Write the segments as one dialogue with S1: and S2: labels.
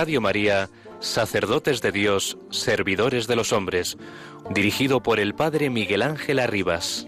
S1: Radio María, Sacerdotes de Dios, Servidores de los Hombres, dirigido por el Padre Miguel Ángel Arribas.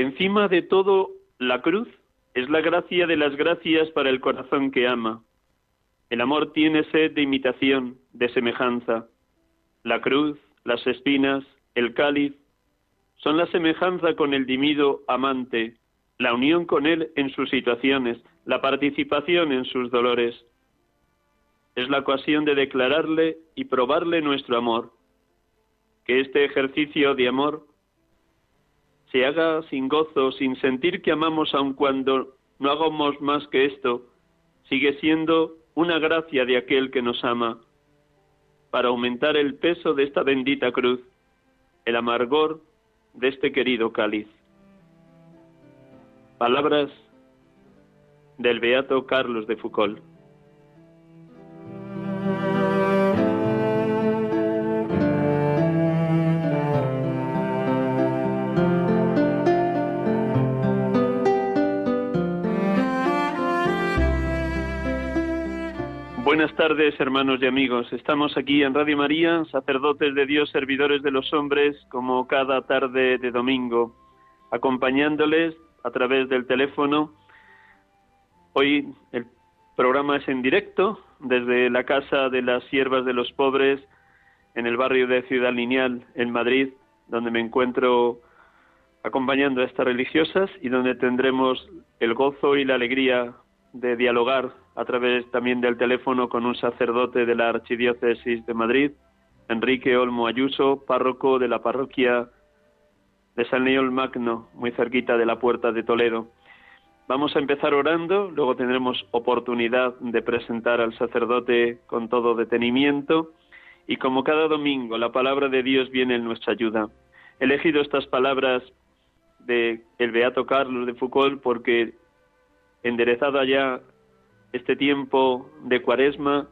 S2: Encima de todo, la cruz es la gracia de las gracias para el corazón que ama. El amor tiene sed de imitación, de semejanza. La cruz, las espinas, el cáliz, son la semejanza con el dimido amante, la unión con él en sus situaciones, la participación en sus dolores. Es la ocasión de declararle y probarle nuestro amor. Que este ejercicio de amor se haga sin gozo, sin sentir que amamos aun cuando no hagamos más que esto, sigue siendo una gracia de aquel que nos ama, para aumentar el peso de esta bendita cruz, el amargor de este querido cáliz. Palabras del beato Carlos de Foucault. Buenas tardes, hermanos y amigos. Estamos aquí en Radio María, sacerdotes de Dios, servidores de los hombres, como cada tarde de domingo, acompañándoles a través del teléfono. Hoy el programa es en directo desde la Casa de las Siervas de los Pobres en el barrio de Ciudad Lineal, en Madrid, donde me encuentro acompañando a estas religiosas y donde tendremos el gozo y la alegría de dialogar a través también del teléfono con un sacerdote de la Archidiócesis de Madrid, Enrique Olmo Ayuso, párroco de la parroquia de San León Magno, muy cerquita de la puerta de Toledo. Vamos a empezar orando, luego tendremos oportunidad de presentar al sacerdote con todo detenimiento y como cada domingo la palabra de Dios viene en nuestra ayuda. He elegido estas palabras de el beato Carlos de Foucault porque enderezada ya este tiempo de cuaresma,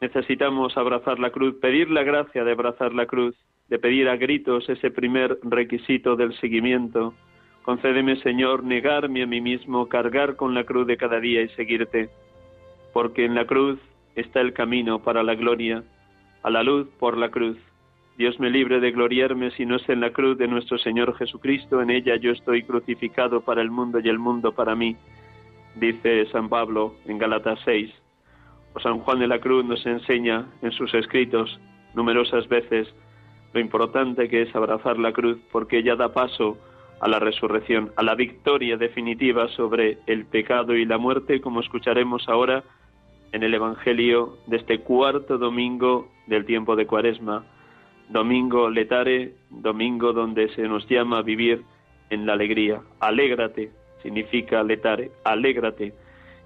S2: necesitamos abrazar la cruz, pedir la gracia de abrazar la cruz, de pedir a gritos ese primer requisito del seguimiento. Concédeme, Señor, negarme a mí mismo, cargar con la cruz de cada día y seguirte, porque en la cruz está el camino para la gloria, a la luz por la cruz. Dios me libre de gloriarme si no es en la cruz de nuestro Señor Jesucristo, en ella yo estoy crucificado para el mundo y el mundo para mí, dice San Pablo en Galatas 6. O San Juan de la Cruz nos enseña en sus escritos numerosas veces lo importante que es abrazar la cruz porque ella da paso a la resurrección, a la victoria definitiva sobre el pecado y la muerte, como escucharemos ahora en el Evangelio de este cuarto domingo del tiempo de Cuaresma domingo letare, domingo donde se nos llama a vivir en la alegría. Alégrate, significa letare, alégrate.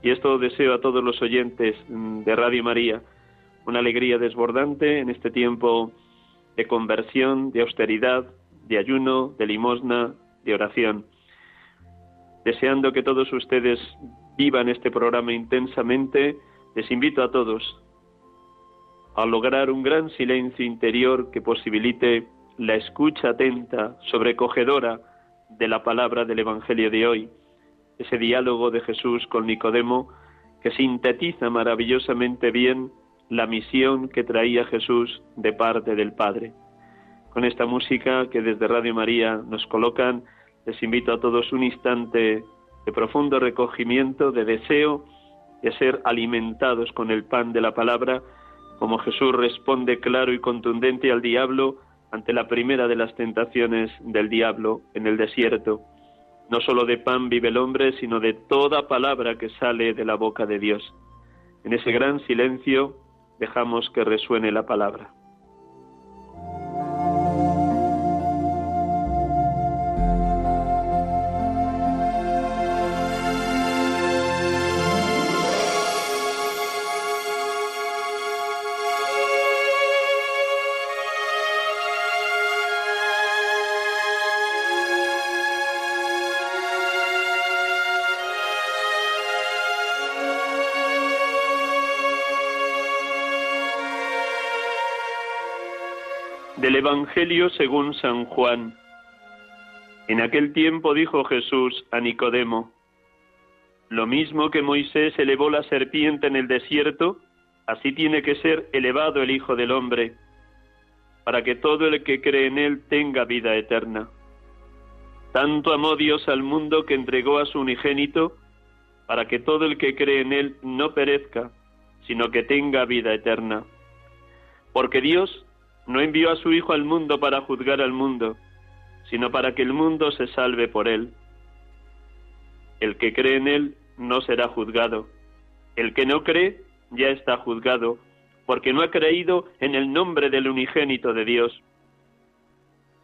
S2: Y esto deseo a todos los oyentes mm, de Radio María, una alegría desbordante en este tiempo de conversión, de austeridad, de ayuno, de limosna, de oración. Deseando que todos ustedes vivan este programa intensamente, les invito a todos a lograr un gran silencio interior que posibilite la escucha atenta, sobrecogedora de la palabra del Evangelio de hoy, ese diálogo de Jesús con Nicodemo que sintetiza maravillosamente bien la misión que traía Jesús de parte del Padre. Con esta música que desde Radio María nos colocan, les invito a todos un instante de profundo recogimiento, de deseo de ser alimentados con el pan de la palabra, como Jesús responde claro y contundente al diablo ante la primera de las tentaciones del diablo en el desierto. No solo de pan vive el hombre, sino de toda palabra que sale de la boca de Dios. En ese gran silencio dejamos que resuene la palabra. Evangelio según San Juan. En aquel tiempo dijo Jesús a Nicodemo, Lo mismo que Moisés elevó la serpiente en el desierto, así tiene que ser elevado el Hijo del Hombre, para que todo el que cree en él tenga vida eterna. Tanto amó Dios al mundo que entregó a su unigénito, para que todo el que cree en él no perezca, sino que tenga vida eterna. Porque Dios no envió a su Hijo al mundo para juzgar al mundo, sino para que el mundo se salve por él. El que cree en él no será juzgado. El que no cree ya está juzgado, porque no ha creído en el nombre del unigénito de Dios.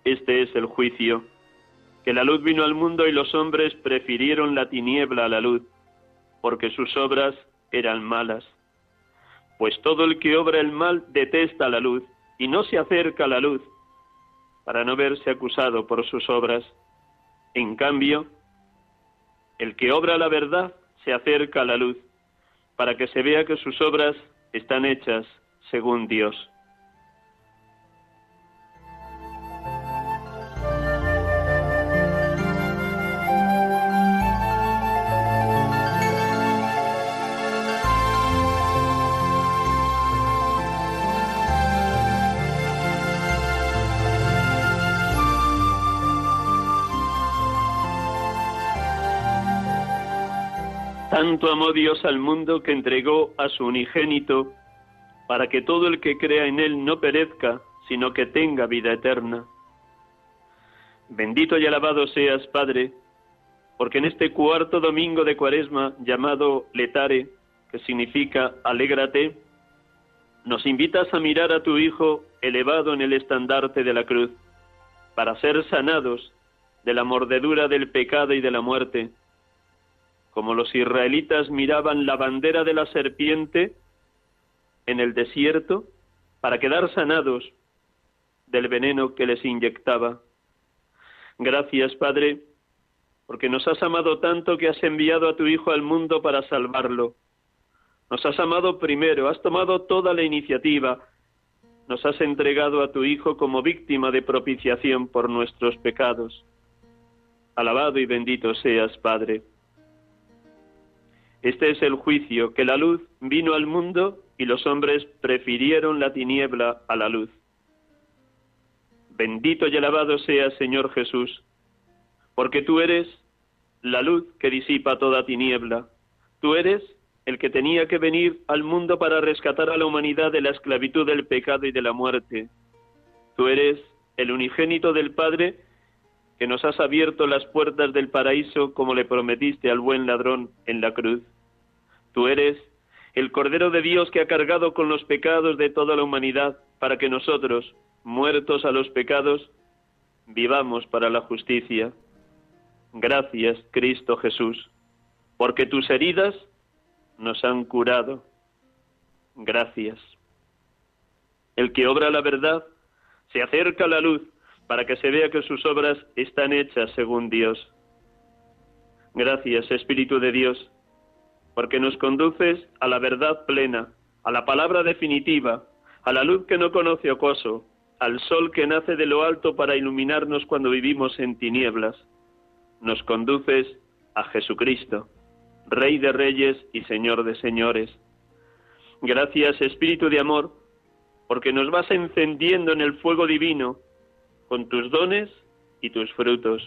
S2: Este es el juicio, que la luz vino al mundo y los hombres prefirieron la tiniebla a la luz, porque sus obras eran malas. Pues todo el que obra el mal detesta la luz y no se acerca a la luz para no verse acusado por sus obras. En cambio, el que obra la verdad se acerca a la luz para que se vea que sus obras están hechas según Dios. Tanto amó Dios al mundo que entregó a su unigénito, para que todo el que crea en él no perezca, sino que tenga vida eterna. Bendito y alabado seas, Padre, porque en este cuarto domingo de Cuaresma, llamado Letare, que significa alégrate, nos invitas a mirar a tu Hijo elevado en el estandarte de la cruz, para ser sanados de la mordedura del pecado y de la muerte, como los israelitas miraban la bandera de la serpiente en el desierto para quedar sanados del veneno que les inyectaba. Gracias, Padre, porque nos has amado tanto que has enviado a tu Hijo al mundo para salvarlo. Nos has amado primero, has tomado toda la iniciativa, nos has entregado a tu Hijo como víctima de propiciación por nuestros pecados. Alabado y bendito seas, Padre. Este es el juicio, que la luz vino al mundo y los hombres prefirieron la tiniebla a la luz. Bendito y alabado sea Señor Jesús, porque tú eres la luz que disipa toda tiniebla. Tú eres el que tenía que venir al mundo para rescatar a la humanidad de la esclavitud del pecado y de la muerte. Tú eres el unigénito del Padre que nos has abierto las puertas del paraíso como le prometiste al buen ladrón en la cruz. Tú eres el Cordero de Dios que ha cargado con los pecados de toda la humanidad para que nosotros, muertos a los pecados, vivamos para la justicia. Gracias, Cristo Jesús, porque tus heridas nos han curado. Gracias. El que obra la verdad se acerca a la luz para que se vea que sus obras están hechas según Dios. Gracias, Espíritu de Dios, porque nos conduces a la verdad plena, a la palabra definitiva, a la luz que no conoce ocoso, al sol que nace de lo alto para iluminarnos cuando vivimos en tinieblas. Nos conduces a Jesucristo, Rey de Reyes y Señor de Señores. Gracias, Espíritu de Amor, porque nos vas encendiendo en el fuego divino con tus dones y tus frutos.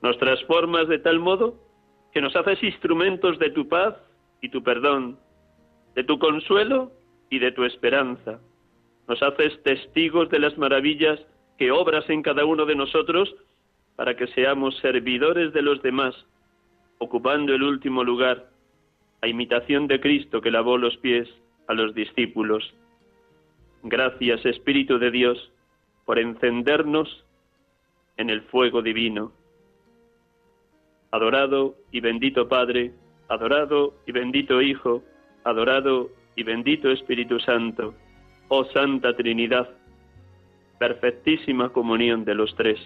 S2: Nos transformas de tal modo que nos haces instrumentos de tu paz y tu perdón, de tu consuelo y de tu esperanza. Nos haces testigos de las maravillas que obras en cada uno de nosotros para que seamos servidores de los demás, ocupando el último lugar, a imitación de Cristo que lavó los pies a los discípulos. Gracias, Espíritu de Dios, por encendernos en el fuego divino. Adorado y bendito Padre, adorado y bendito Hijo, adorado y bendito Espíritu Santo, oh Santa Trinidad, perfectísima comunión de los tres.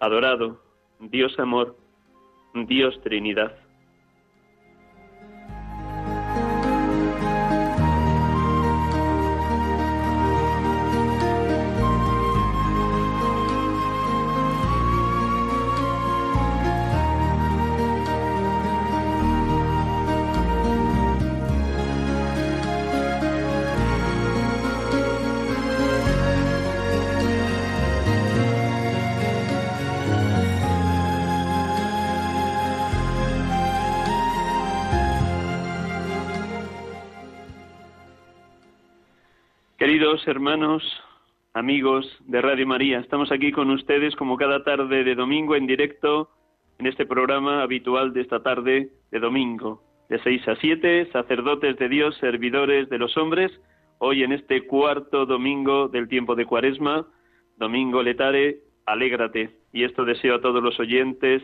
S2: Adorado, Dios amor, Dios Trinidad. Hermanos, amigos de Radio María, estamos aquí con ustedes como cada tarde de domingo en directo en este programa habitual de esta tarde de domingo, de 6 a 7, sacerdotes de Dios, servidores de los hombres, hoy en este cuarto domingo del tiempo de Cuaresma, domingo letare, alégrate. Y esto deseo a todos los oyentes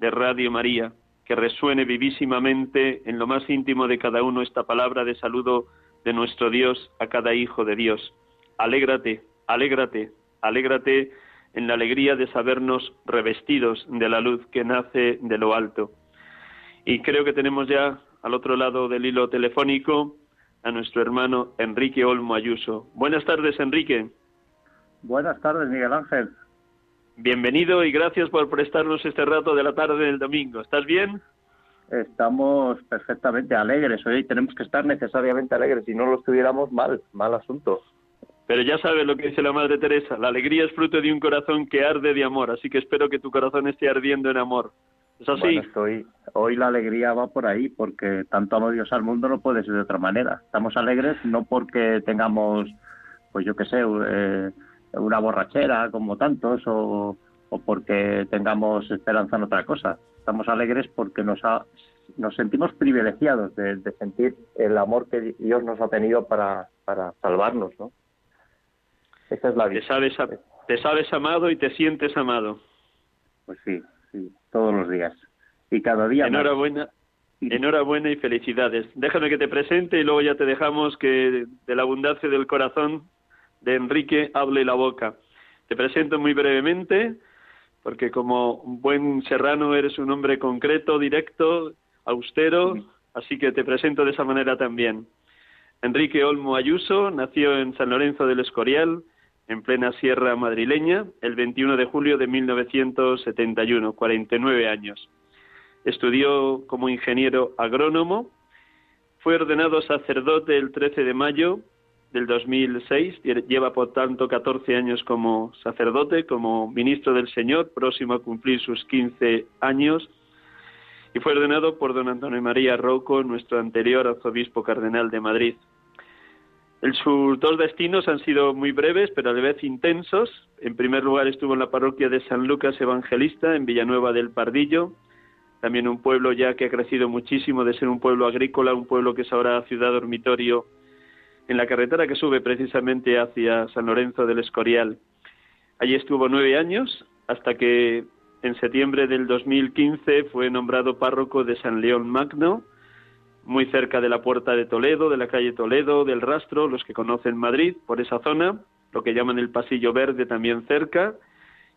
S2: de Radio María, que resuene vivísimamente en lo más íntimo de cada uno esta palabra de saludo de nuestro Dios a cada hijo de Dios. Alégrate, alégrate, alégrate en la alegría de sabernos revestidos de la luz que nace de lo alto. Y creo que tenemos ya al otro lado del hilo telefónico a nuestro hermano Enrique Olmo Ayuso. Buenas tardes, Enrique.
S3: Buenas tardes, Miguel Ángel.
S2: Bienvenido y gracias por prestarnos este rato de la tarde del domingo. ¿Estás bien?
S3: Estamos perfectamente alegres. Hoy tenemos que estar necesariamente alegres. Si no lo estuviéramos, mal, mal asunto.
S2: Pero ya sabes lo que dice la Madre Teresa, la alegría es fruto de un corazón que arde de amor, así que espero que tu corazón esté ardiendo en amor. ¿Es así?
S3: estoy, hoy la alegría va por ahí, porque tanto amo Dios al mundo no puede ser de otra manera. Estamos alegres no porque tengamos, pues yo qué sé, eh, una borrachera como tantos, o, o porque tengamos esperanza en otra cosa estamos alegres porque nos, nos sentimos privilegiados de, sentir el amor que Dios nos ha tenido para, para salvarnos, ¿no?
S2: Esa es la vida. Te sabes, te sabes amado y te sientes amado.
S3: Pues sí, sí, todos los días. Y cada día
S2: Enhorabuena. Enhorabuena y felicidades. Déjame que te presente y luego ya te dejamos que de la abundancia del corazón de Enrique hable la boca. Te presento muy brevemente porque como un buen serrano eres un hombre concreto, directo, austero, así que te presento de esa manera también. Enrique Olmo Ayuso nació en San Lorenzo del Escorial, en plena sierra madrileña, el 21 de julio de 1971, 49 años. Estudió como ingeniero agrónomo, fue ordenado sacerdote el 13 de mayo del 2006, lleva por tanto 14 años como sacerdote, como ministro del Señor, próximo a cumplir sus 15 años, y fue ordenado por don Antonio María Rocco, nuestro anterior arzobispo cardenal de Madrid. Sus dos destinos han sido muy breves, pero a la vez intensos. En primer lugar estuvo en la parroquia de San Lucas Evangelista, en Villanueva del Pardillo, también un pueblo ya que ha crecido muchísimo de ser un pueblo agrícola, un pueblo que es ahora ciudad dormitorio en la carretera que sube precisamente hacia San Lorenzo del Escorial. Allí estuvo nueve años hasta que en septiembre del 2015 fue nombrado párroco de San León Magno, muy cerca de la puerta de Toledo, de la calle Toledo, del Rastro, los que conocen Madrid, por esa zona, lo que llaman el Pasillo Verde también cerca,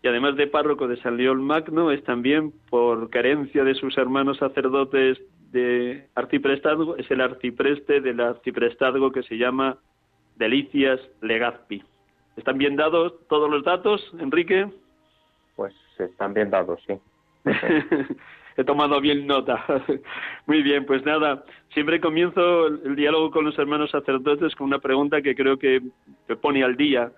S2: y además de párroco de San León Magno, es también, por carencia de sus hermanos sacerdotes de arciprestazgo es el arcipreste del arciprestazgo que se llama Delicias Legazpi. ¿Están bien dados todos los datos, Enrique?
S3: Pues están bien dados, sí.
S2: he tomado bien nota. Muy bien, pues nada, siempre comienzo el, diálogo con los hermanos sacerdotes con una pregunta que creo que te pone al día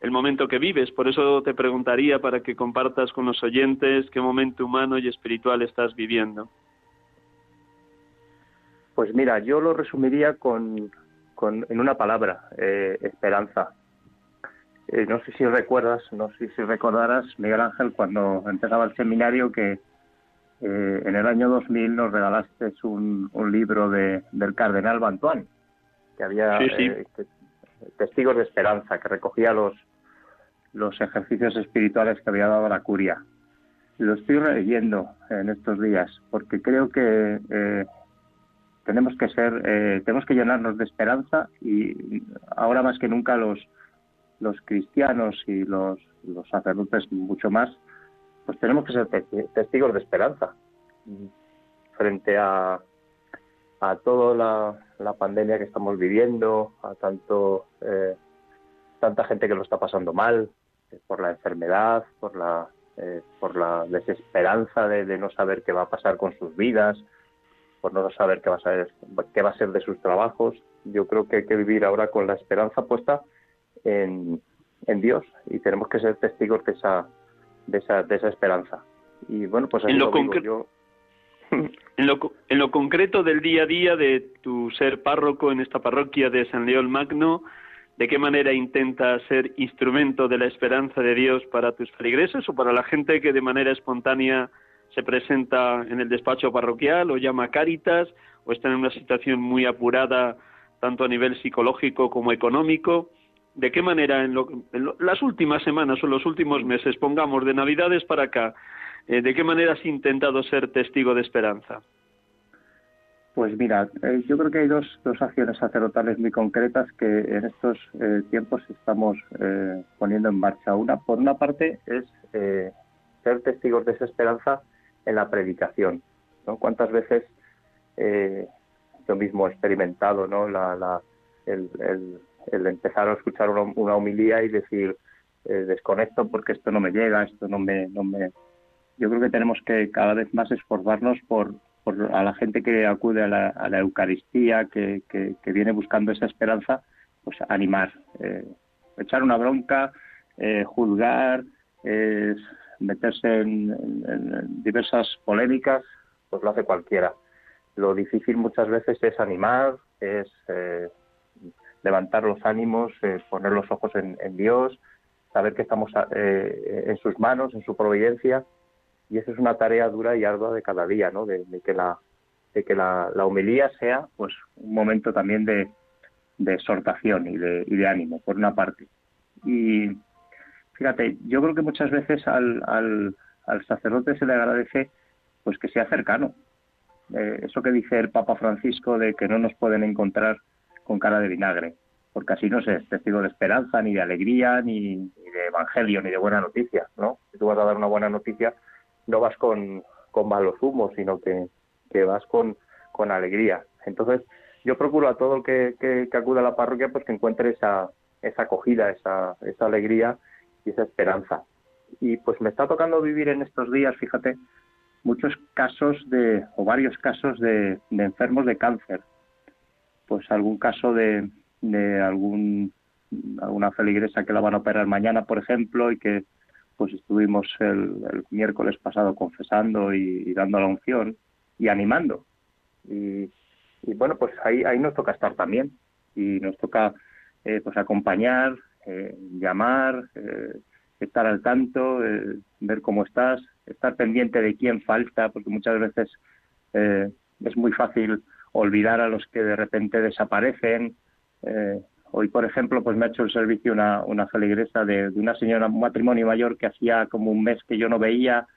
S2: el momento que vives. Por eso te preguntaría para que compartas con los oyentes qué momento humano y espiritual estás viviendo.
S3: Pues mira, yo lo resumiría con, en una palabra, eh, esperanza. Eh, no sé si recuerdas, no sé si recordarás, Miguel Ángel, cuando empezaba el seminario, que eh, en el año 2000 nos regalaste un, un libro de, del cardenal Bantuán, que había testigos de esperanza, que recogía los, los ejercicios espirituales que había dado la curia. Lo estoy leyendo en estos días porque creo que tenemos que ser, eh, tenemos que llenarnos de esperanza y ahora más que nunca los los cristianos y los, los sacerdotes mucho más, pues tenemos que ser testigos de esperanza. Frente a, a toda la, la pandemia que estamos viviendo, a tanto eh, tanta gente que lo está pasando mal eh, por la enfermedad, por la por la desesperanza de, de no saber qué va a pasar con sus vidas, por no saber qué va a ser, qué va a ser de sus trabajos. Yo creo que hay que vivir ahora con la esperanza puesta en, Dios y tenemos que ser testigos de esa, de esa, de esa esperanza. Y bueno, pues
S2: en lo, yo. en, lo, en lo concreto del día a día de tu ser párroco en esta parroquia de San León Magno, ¿de qué manera intentas ser instrumento de la esperanza de Dios para tus feligreses o para la gente que de manera espontánea se presenta en el despacho parroquial o llama Cáritas o está en una situación muy apurada tanto a nivel psicológico como económico. ¿De qué manera en, las últimas semanas o los últimos meses, pongamos de Navidades para acá, eh, de qué manera has intentado ser testigo de esperanza?
S3: Pues mira, eh, yo creo que hay dos, dos acciones sacerdotales muy concretas que en estos eh, tiempos estamos poniendo en marcha. Una, por una parte, es ser testigos de esa esperanza en la predicación. ¿no? ¿Cuántas veces eh, yo mismo he experimentado ¿no? la, el, empezar a escuchar una, una homilía y decir eh, desconecto porque esto no me llega, esto no me, no me... Yo creo que tenemos que cada vez más esforzarnos por, por a la gente que acude a la, a la Eucaristía, que, que, viene buscando esa esperanza, pues animar, eh, echar una bronca, eh, juzgar, eh, meterse en, diversas polémicas, pues lo hace cualquiera. Lo difícil muchas veces es animar, es eh, levantar los ánimos, poner los ojos en, Dios, saber que estamos eh, en sus manos, en su providencia, y esa es una tarea dura y ardua de cada día, ¿no? De, que la de que la, la, sea, pues, un momento también de, exhortación y de ánimo, por una parte. Y Fíjate, yo creo que muchas veces al, al, sacerdote se le agradece pues que sea cercano. Eh, eso que dice el Papa Francisco de que no nos pueden encontrar con cara de vinagre, porque así no se es testigo de esperanza, ni de alegría, ni, de evangelio, ni de buena noticia, ¿no? Si tú vas a dar una buena noticia, no vas con, con malos humos, sino que, que vas con, con alegría. Entonces, yo procuro a todo el que, que, que a la parroquia pues que encuentre esa, esa acogida, esa, esa alegría y esa esperanza. Y pues me está tocando vivir en estos días, fíjate, muchos casos de, o varios casos de, enfermos de cáncer. Pues algún caso de, de algún alguna feligresa que la van a operar mañana, por ejemplo, y que pues estuvimos el, miércoles pasado confesando y, dando la unción y animando. Y, bueno, pues ahí, ahí nos toca estar también y nos toca eh, pues acompañar, eh, llamar, eh, estar al tanto, eh, ver cómo estás, estar pendiente de quién falta, porque muchas veces es muy fácil olvidar a los que de repente desaparecen. hoy, por ejemplo, pues me ha hecho el servicio una, una feligresa de, una señora, un matrimonio mayor que hacía como un mes que yo no veía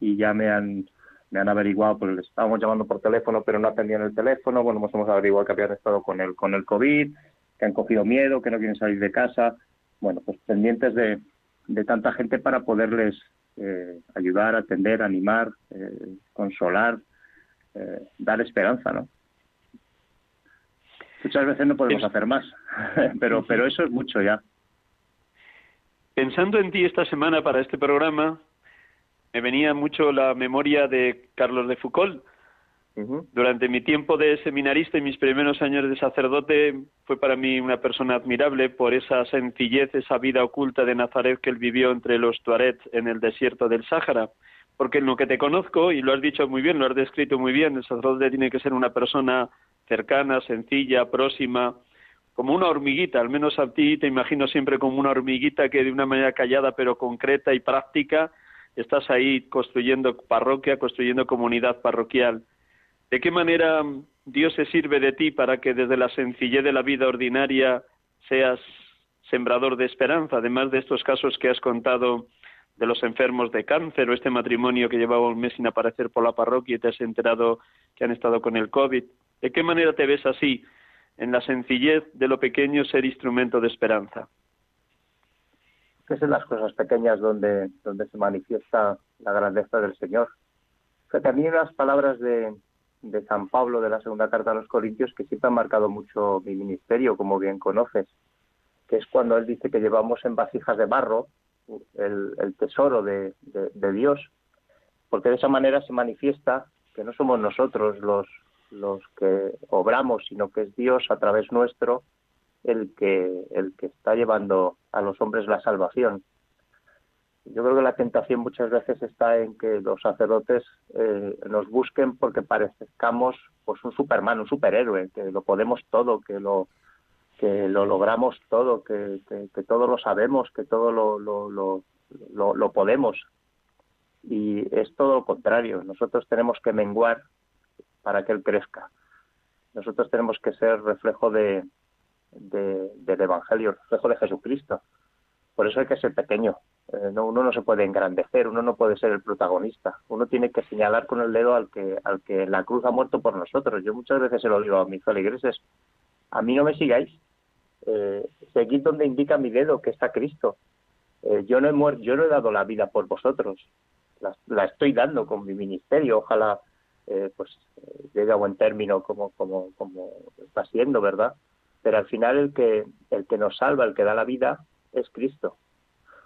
S3: y ya me han me han averiguado, pues les estábamos llamando por teléfono, pero no atendían el teléfono, bueno, pues hemos averiguado que habían estado con el, con el COVID, que han cogido miedo, que no quieren salir de casa. Bueno, pues pendientes de, de tanta gente para poderles eh, ayudar, atender, animar, eh, consolar, eh, dar esperanza, ¿no? Muchas veces no podemos hacer más, pero, pero eso es mucho ya.
S2: Pensando en ti esta semana para este programa, me venía mucho la memoria de Carlos de Foucault. Durante mi tiempo de seminarista y mis primeros años de sacerdote fue para mí una persona admirable por esa sencillez, esa vida oculta de Nazaret que él vivió entre los Tuaregs en el desierto del Sáhara. Porque en lo que te conozco, y lo has dicho muy bien, lo has descrito muy bien, el sacerdote tiene que ser una persona cercana, sencilla, próxima, como una hormiguita, al menos a ti te imagino siempre como una hormiguita que de una manera callada pero concreta y práctica estás ahí construyendo parroquia, construyendo comunidad parroquial. ¿De qué manera Dios se sirve de ti para que desde la sencillez de la vida ordinaria seas sembrador de esperanza, además de estos casos que has contado de los enfermos de cáncer o este matrimonio que llevaba un mes sin aparecer por la parroquia y te has enterado que han estado con el COVID? ¿De qué manera te ves así, en la sencillez de lo pequeño, ser instrumento de esperanza?
S3: Es en las cosas pequeñas donde, donde se manifiesta la grandeza del Señor. También las palabras de, de San Pablo de la segunda carta a los Corintios que siempre han marcado mucho mi ministerio, como bien conoces, que es cuando él dice que llevamos en vasijas de barro el, tesoro de, de, Dios, porque de esa manera se manifiesta que no somos nosotros los, los que obramos, sino que es Dios a través nuestro el que, el que está llevando a los hombres la salvación. Yo creo que la tentación muchas veces está en que los sacerdotes eh, nos busquen porque parezcamos pues un superman, un superhéroe, que lo podemos todo, que lo que lo logramos todo, que, que, todo lo sabemos, que todo lo, lo, lo, lo, podemos. Y es todo lo contrario. Nosotros tenemos que menguar para que Él crezca. Nosotros tenemos que ser reflejo de, del Evangelio, reflejo de Jesucristo. Por eso hay que ser pequeño. Eh, no, uno no se puede engrandecer, uno no puede ser el protagonista. Uno tiene que señalar con el dedo al que, al que la cruz ha muerto por nosotros. Yo muchas veces se lo digo a mis feligreses, a mí no me sigáis. Eh, seguid donde indica mi dedo, que está Cristo. Eh, yo no he muerto, yo no he dado la vida por vosotros. La, estoy dando con mi ministerio. Ojalá eh, pues llegue a buen término como, como, como está siendo, ¿verdad? Pero al final el que, el que nos salva, el que da la vida, es Cristo.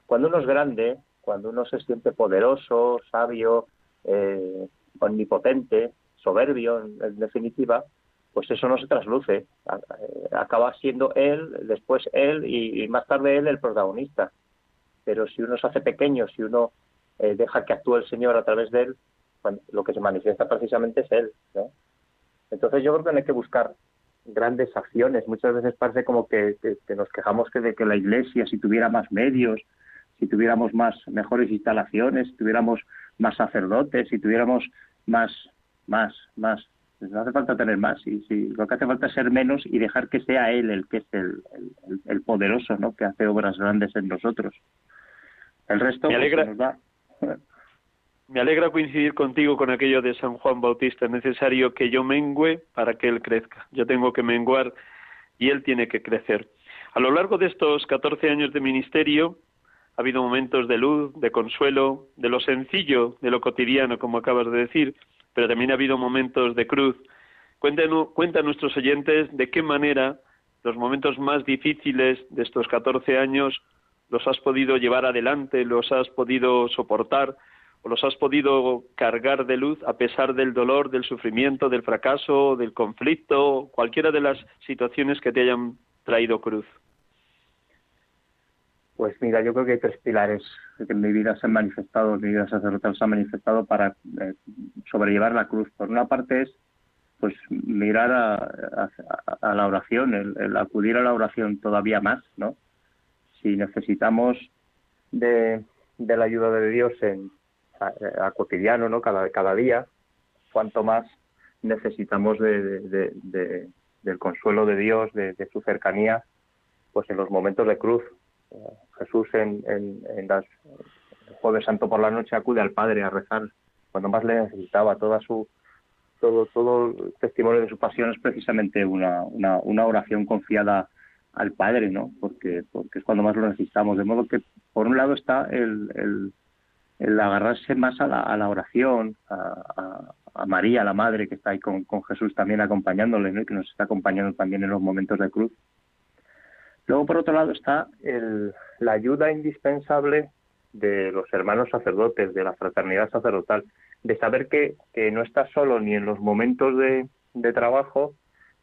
S3: Cuando uno es grande, cuando uno se siente poderoso, sabio, eh, omnipotente, soberbio, en, definitiva, pues eso no se trasluce. Eh, acaba siendo él, después él y, más tarde él el protagonista. Pero si uno se hace pequeño, si uno eh, deja que actúe el Señor a través de él, lo que se manifiesta precisamente es él. Entonces yo creo que hay que buscar grandes acciones. Muchas veces parece como que, nos quejamos que de que la Iglesia, si tuviera más medios, si tuviéramos más mejores instalaciones, si tuviéramos más sacerdotes, si tuviéramos más, más, más. Pues no hace falta tener más, y si lo que hace falta es ser menos y dejar que sea Él el que es el, el, poderoso, ¿no? Que hace obras grandes en nosotros. El resto
S2: me pues, alegra, nos da. Me alegra coincidir contigo con aquello de San Juan Bautista. Es necesario que yo mengüe para que Él crezca. Yo tengo que menguar y Él tiene que crecer. A lo largo de estos 14 años de ministerio, ha habido momentos de luz, de consuelo, de lo sencillo, de lo cotidiano, como acabas de decir, pero también ha habido momentos de cruz. Cuenta, cuenta a nuestros oyentes de qué manera los momentos más difíciles de estos 14 años los has podido llevar adelante, los has podido soportar los has podido cargar de luz a pesar del dolor, del sufrimiento, del fracaso, del conflicto, cualquiera de las situaciones que te hayan traído cruz.
S3: Pues mira, yo creo que hay tres pilares que en mi vida se han manifestado, mi vida sacerdotal se han manifestado para eh, sobrellevar la cruz. Por una parte es pues mirar a, la oración, el, acudir a la oración todavía más, ¿no? Si necesitamos de, la ayuda de Dios en a, cotidiano, ¿no? Cada, cada día, cuanto más necesitamos de, del consuelo de Dios, de, su cercanía, pues en los momentos de cruz, Jesús en, en, en las, el jueves santo por la noche acude al Padre a rezar cuando más le necesitaba toda su todo el testimonio de su pasión es precisamente una, oración confiada al Padre, ¿no? Porque es cuando más lo necesitamos. De modo que por un lado está el, el agarrarse más a la, a la oración, a, María, la Madre, que está ahí con, Jesús también acompañándole, y que nos está acompañando también en los momentos de cruz. Luego, por otro lado, está el, la ayuda indispensable de los hermanos sacerdotes, de la fraternidad sacerdotal, de saber que, no estás solo ni en los momentos de trabajo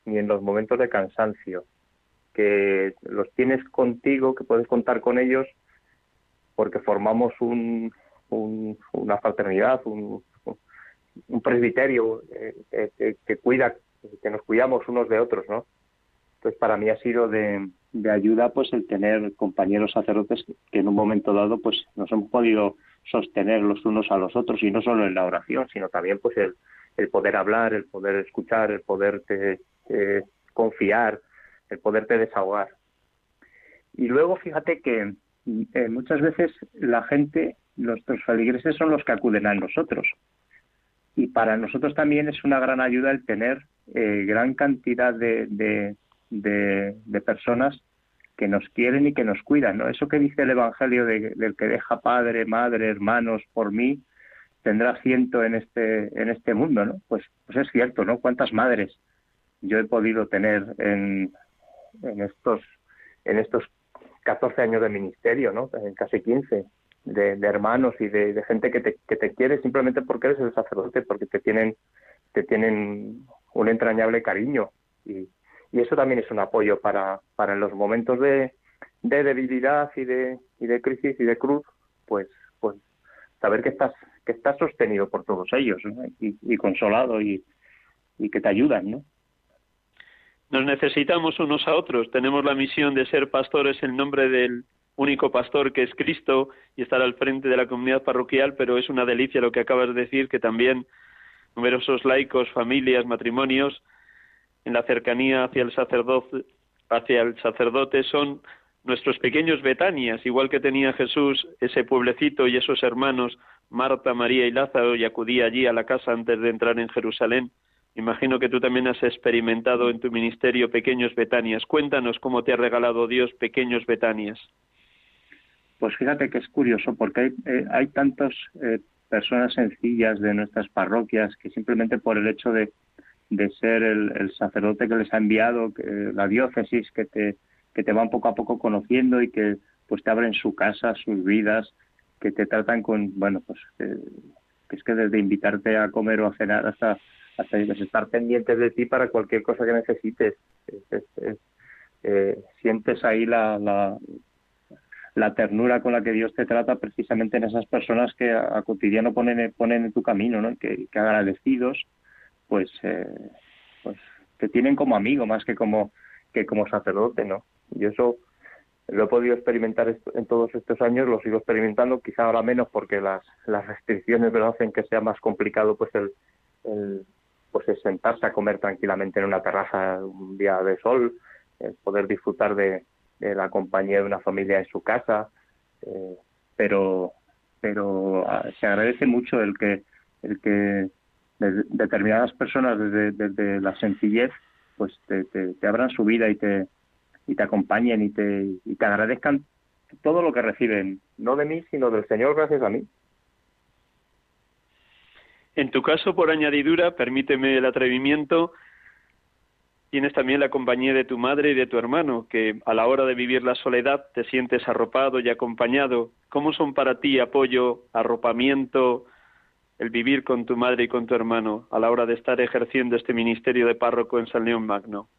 S3: ni en los momentos de cansancio, que los tienes contigo, que puedes contar con ellos, porque formamos un, una fraternidad, un, un presbiterio eh, que, cuida, que nos cuidamos unos de otros, ¿no? Entonces, para mí ha sido de, ayuda pues el tener compañeros sacerdotes que en un momento dado pues nos hemos podido sostener los unos a los otros y no solo en la oración, sino también pues el, el poder hablar, el poder escuchar, el poderte eh, confiar, el poderte desahogar. Y luego fíjate que eh, muchas veces la gente, nuestros feligreses son los que acuden a nosotros. Y para nosotros también es una gran ayuda el tener eh, gran cantidad de, de, personas que nos quieren y que nos cuidan. ¿no? Eso que dice el Evangelio del que deja padre, madre, hermanos por mí, tendrá ciento en este, en este mundo, ¿no? Pues, pues es cierto, ¿no? ¿Cuántas madres yo he podido tener en, en estos en estos 14 años de ministerio, ¿no? En casi 15, de, hermanos y de, gente que te, que te quiere simplemente porque eres el sacerdote, porque te tienen, te tienen un entrañable cariño. Y, y eso también es un apoyo para, para en los momentos de, de debilidad y de, y de crisis y de cruz, pues, pues saber que estás, que estás sostenido por todos ellos y, y, consolado y, y que te ayudan, ¿no?
S2: Nos necesitamos unos a otros. Tenemos la misión de ser pastores en nombre del único pastor que es Cristo y estar al frente de la comunidad parroquial, pero es una delicia lo que acabas de decir, que también numerosos laicos, familias, matrimonios, en la cercanía hacia el sacerdote, hacia el sacerdote son nuestros pequeños Betanias, igual que tenía Jesús ese pueblecito y esos hermanos, Marta, María y Lázaro, y acudía allí a la casa antes de entrar en Jerusalén. Imagino que tú también has experimentado en tu ministerio pequeños Betanias. Cuéntanos cómo te ha regalado Dios pequeños Betanias.
S3: Pues fíjate que es curioso porque hay, eh, hay tantas eh, personas sencillas de nuestras parroquias que simplemente por el hecho de, de ser el, sacerdote que les ha enviado, que, la diócesis que te, que te van poco a poco conociendo y que pues te abren su casa, sus vidas, que te tratan con, bueno, pues que es que desde invitarte a comer o a cenar hasta hasta estar pendientes de ti para cualquier cosa que necesites. Eh, sientes ahí la, la, la, ternura con la que Dios te trata precisamente en esas personas que a, cotidiano ponen, ponen en tu camino, ¿no? que, que agradecidos, pues, eh, pues te tienen como amigo más que como, que como sacerdote, ¿no? Y eso lo he podido experimentar en todos estos años, lo sigo experimentando, quizá ahora menos porque las, las restricciones ¿verdad? hacen que sea más complicado pues el, el, pues es sentarse a comer tranquilamente en una terraza un día de sol, poder disfrutar de, la compañía de una familia en su casa, eh, pero pero ah, se agradece mucho el que el que determinadas personas desde, la sencillez pues te, te, abran su vida y te y te acompañen y te y te agradezcan todo lo que reciben no de mí sino del Señor gracias a mí.
S2: En tu caso, por añadidura, permíteme el atrevimiento, tienes también la compañía de tu madre y de tu hermano, que a la hora de vivir la soledad te sientes arropado y acompañado. ¿Cómo son para ti apoyo, arropamiento, el vivir con tu madre y con tu hermano a la hora de estar ejerciendo este ministerio de párroco en San León Magno?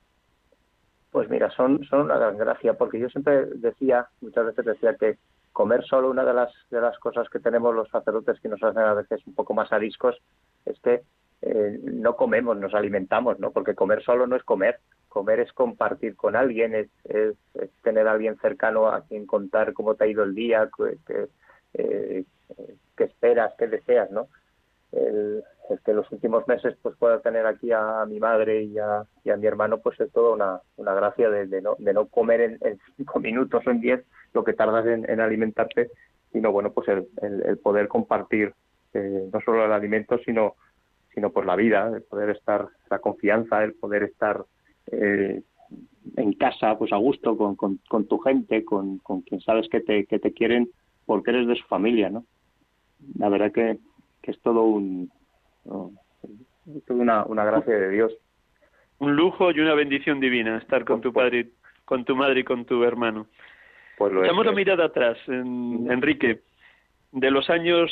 S3: Pues mira, son, son una gran gracia, porque yo siempre decía, muchas veces decía que comer solo una de las de las cosas que tenemos los sacerdotes que nos hacen a veces un poco más ariscos es que eh, no comemos, nos alimentamos, ¿no? Porque comer solo no es comer, comer es compartir con alguien, es, es, tener a alguien cercano a quien contar cómo te ha ido el día, qué eh, esperas, qué deseas, ¿no? El, que los últimos meses pues pueda tener aquí a, mi madre y a, y a, mi hermano pues es toda una, una gracia de, no, de no comer en, cinco minutos o en diez lo que tardas en, alimentarte, sino bueno, pues el, el, poder compartir eh, no solo el alimento, sino, sino pues la vida, el poder estar, la confianza, el poder estar eh, en casa, pues a gusto, con, con, tu gente, con, con, quien sabes que te, que te quieren porque eres de su familia, ¿no? La verdad que, que es todo un, una, una gracia de Dios.
S2: Un lujo y una bendición divina estar con tu padre, con tu madre y con tu hermano. Pues Echamos la mirada atrás, Enrique. de los años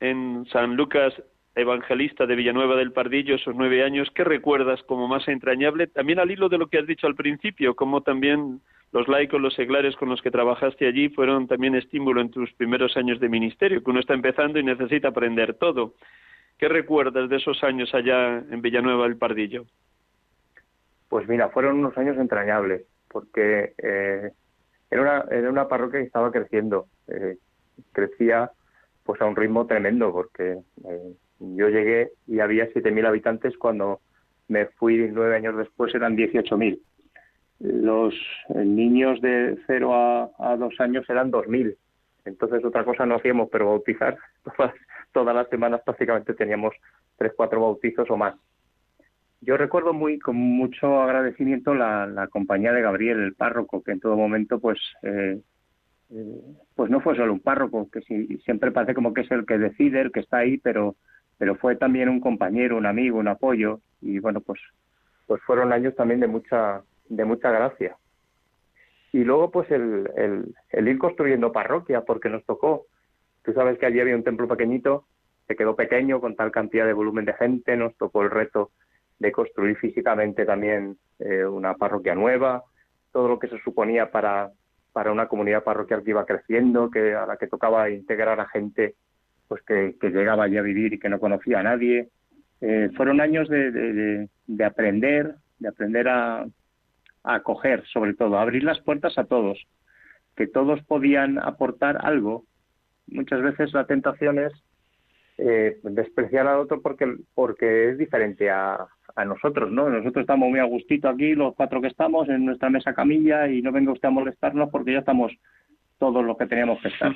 S2: en San Lucas Evangelista de Villanueva del Pardillo, esos nueve años, ¿qué recuerdas como más entrañable? También al hilo de lo que has dicho al principio, como también los laicos, los seglares con los que trabajaste allí fueron también estímulo en tus primeros años de ministerio, que uno está empezando y necesita aprender todo. ¿Qué recuerdas de esos años allá en Villanueva del Pardillo?
S3: Pues mira, fueron unos años entrañables, porque eh, era, una, era una parroquia que estaba creciendo. Eh, crecía pues a un ritmo tremendo, porque eh, yo llegué y había 7.000 habitantes cuando me fui nueve años después eran 18.000. Los niños de 0 a, a 2 años eran 2.000. Entonces otra cosa no hacíamos, pero bautizar todas, todas las semanas prácticamente teníamos tres, cuatro bautizos o más. Yo recuerdo muy con mucho agradecimiento la, la compañía de Gabriel, el párroco, que en todo momento pues eh, eh, pues no fue solo un párroco, que si, siempre parece como que es el que decide, el que está ahí, pero pero fue también un compañero, un amigo, un apoyo y bueno, pues pues fueron años también de mucha de mucha gracia. Y luego pues el, el, ir construyendo parroquia, porque nos tocó. Tú sabes que allí había un templo pequeñito, se quedó pequeño con tal cantidad de volumen de gente, nos tocó el reto de construir físicamente también eh, una parroquia nueva, todo lo que se suponía para, para una comunidad parroquial que iba creciendo, que a la que tocaba integrar a gente pues que, llegaba allí a vivir y que no conocía a nadie. Eh, fueron años de, de, aprender, de aprender a, a acoger, sobre todo, a abrir las puertas a todos, que todos podían aportar algo. Muchas veces la tentación es eh, despreciar al otro porque, porque es diferente a, a nosotros, ¿no? Nosotros estamos muy a gustito aquí, los cuatro que estamos, en nuestra mesa camilla y no venga usted a molestarnos porque ya estamos todos los que teníamos que estar.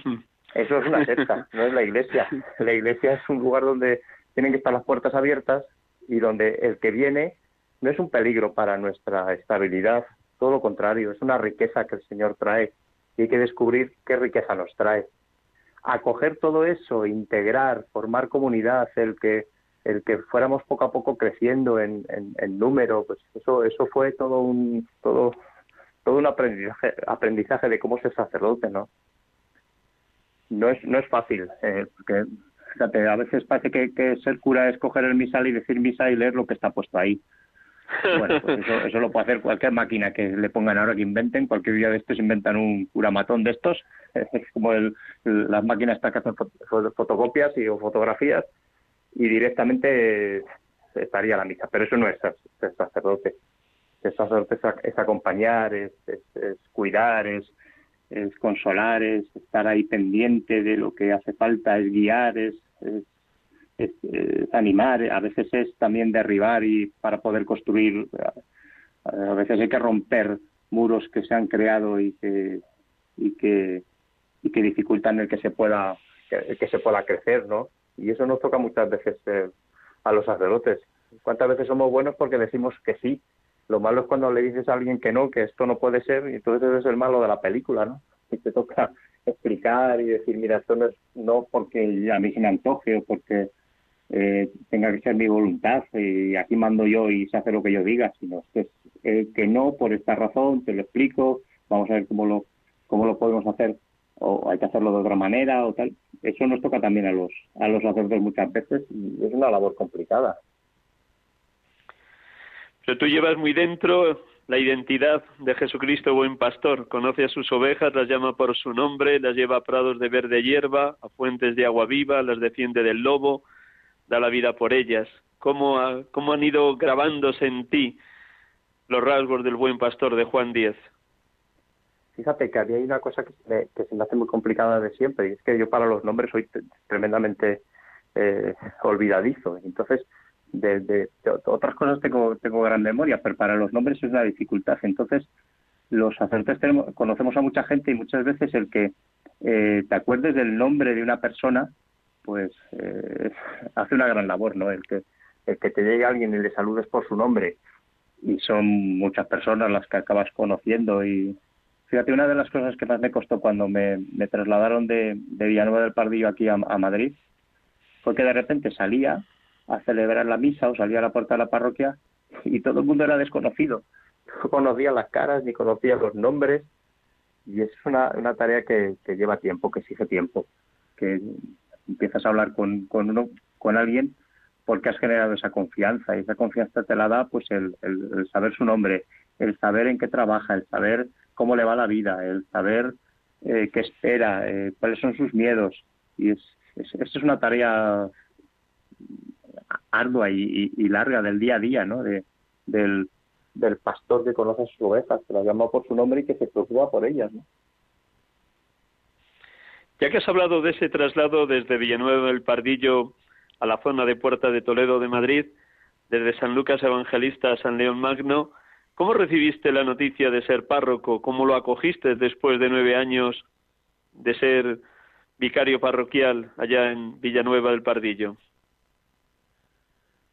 S3: Eso es una secta, no es la iglesia. La iglesia es un lugar donde tienen que estar las puertas abiertas y donde el que viene no es un peligro para nuestra estabilidad, todo lo contrario, es una riqueza que el Señor trae y hay que descubrir qué riqueza nos trae. Acoger todo eso, integrar, formar comunidad, el que el que fuéramos poco a poco creciendo en, en, número, pues eso eso fue todo un todo todo un aprendizaje aprendizaje de cómo ser sacerdote, ¿no? No es, no es fácil, eh, porque fíjate, a veces parece que, ser cura es coger el misal y decir misa y leer lo que está puesto ahí. Bueno, pues eso, eso lo puede hacer cualquier máquina que le pongan ahora que inventen. Cualquier día de estos inventan un curamatón de estos. Es como el, las máquinas que hacen fotocopias y, o fotografías y directamente estaría la misa. Pero eso no es ser, sacerdote. Ser sacerdote es, acompañar, es, es cuidar, es, es consolar, es estar ahí pendiente de lo que hace falta, es guiar, es, es, animar, a veces es también derribar y para poder construir, a veces hay que romper muros que se han creado y que y que y que dificultan el que se pueda que, se pueda crecer, ¿no? Y eso nos toca muchas veces eh, a los sacerdotes. ¿Cuántas veces somos buenos porque decimos que sí lo malo es cuando le dices a alguien que no, que esto no puede ser, y entonces es el malo de la película, ¿no? Y te toca explicar y decir, mira, esto no es no porque a mí se me antoje o porque eh, tenga que ser mi voluntad y aquí mando yo y se hace lo que yo diga, sino que, eh, que no por esta razón, te lo explico, vamos a ver cómo lo, cómo lo podemos hacer o hay que hacerlo de otra manera o tal. Eso nos toca también a los, a los sacerdotes muchas veces y es una labor complicada.
S2: Pero tú llevas muy dentro la identidad de Jesucristo, buen pastor. Conoce a sus ovejas, las llama por su nombre, las lleva a prados de verde hierba, a fuentes de agua viva, las defiende del lobo, da la vida por ellas. ¿Cómo, cómo han ido grabándose en ti los rasgos del buen pastor de Juan Díez?
S3: Fíjate que había una cosa que, se me hace muy complicada de siempre, y es que yo para los nombres soy tremendamente eh, olvidadizo. Entonces, de, otras cosas tengo, tengo gran memoria, pero para los nombres es una dificultad. Entonces, los sacerdotes tenemos, conocemos a mucha gente y muchas veces el que eh, te acuerdes del nombre de una persona, pues eh, hace una gran labor, ¿no? El que, el que te llegue alguien y le saludes por su nombre y son muchas personas las que acabas conociendo y fíjate una de las cosas que más me costó cuando me, me trasladaron de, Villanueva del Pardillo aquí a Madrid fue que de repente salía a celebrar la misa o salía a la puerta de la parroquia y todo el mundo era desconocido. No conocía las caras ni conocía los nombres y es una, una tarea que, lleva tiempo, que exige tiempo. que empiezas a hablar con, con uno, con alguien, porque has generado esa confianza y esa confianza te la da pues el, el, saber su nombre, el saber en qué trabaja, el saber cómo le va la vida, el saber eh, qué espera, eh, cuáles son sus miedos y es, es, es una tarea ardua y, y, larga del día a día, ¿no? De, del, del pastor que conoce a sus ovejas, que las llama por su nombre y que se preocupa por ellas, ¿no?
S2: Ya que has hablado de ese traslado desde Villanueva del Pardillo a la zona de Puerta de Toledo de Madrid, desde San Lucas Evangelista a San León Magno, ¿cómo recibiste la noticia de ser párroco? ¿Cómo lo acogiste después de nueve años de ser vicario parroquial allá en Villanueva del Pardillo?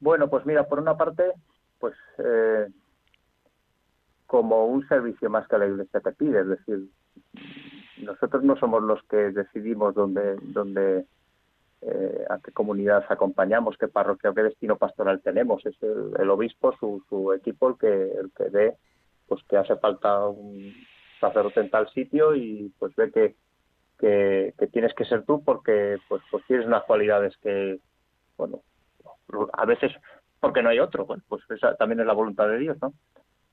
S3: Bueno, pues mira, por una parte, pues eh, como un servicio más que la Iglesia te pide, es decir, nosotros no somos los que decidimos dónde, dónde eh, a qué comunidad acompañamos, qué parroquia qué destino pastoral tenemos. Es el, obispo, su, su, equipo, el que, el que ve pues que hace falta un sacerdote en tal sitio y pues ve que, que, tienes que ser tú porque pues, pues tienes unas cualidades que, bueno, a veces porque no hay otro, bueno, pues esa también es la voluntad de Dios, ¿no?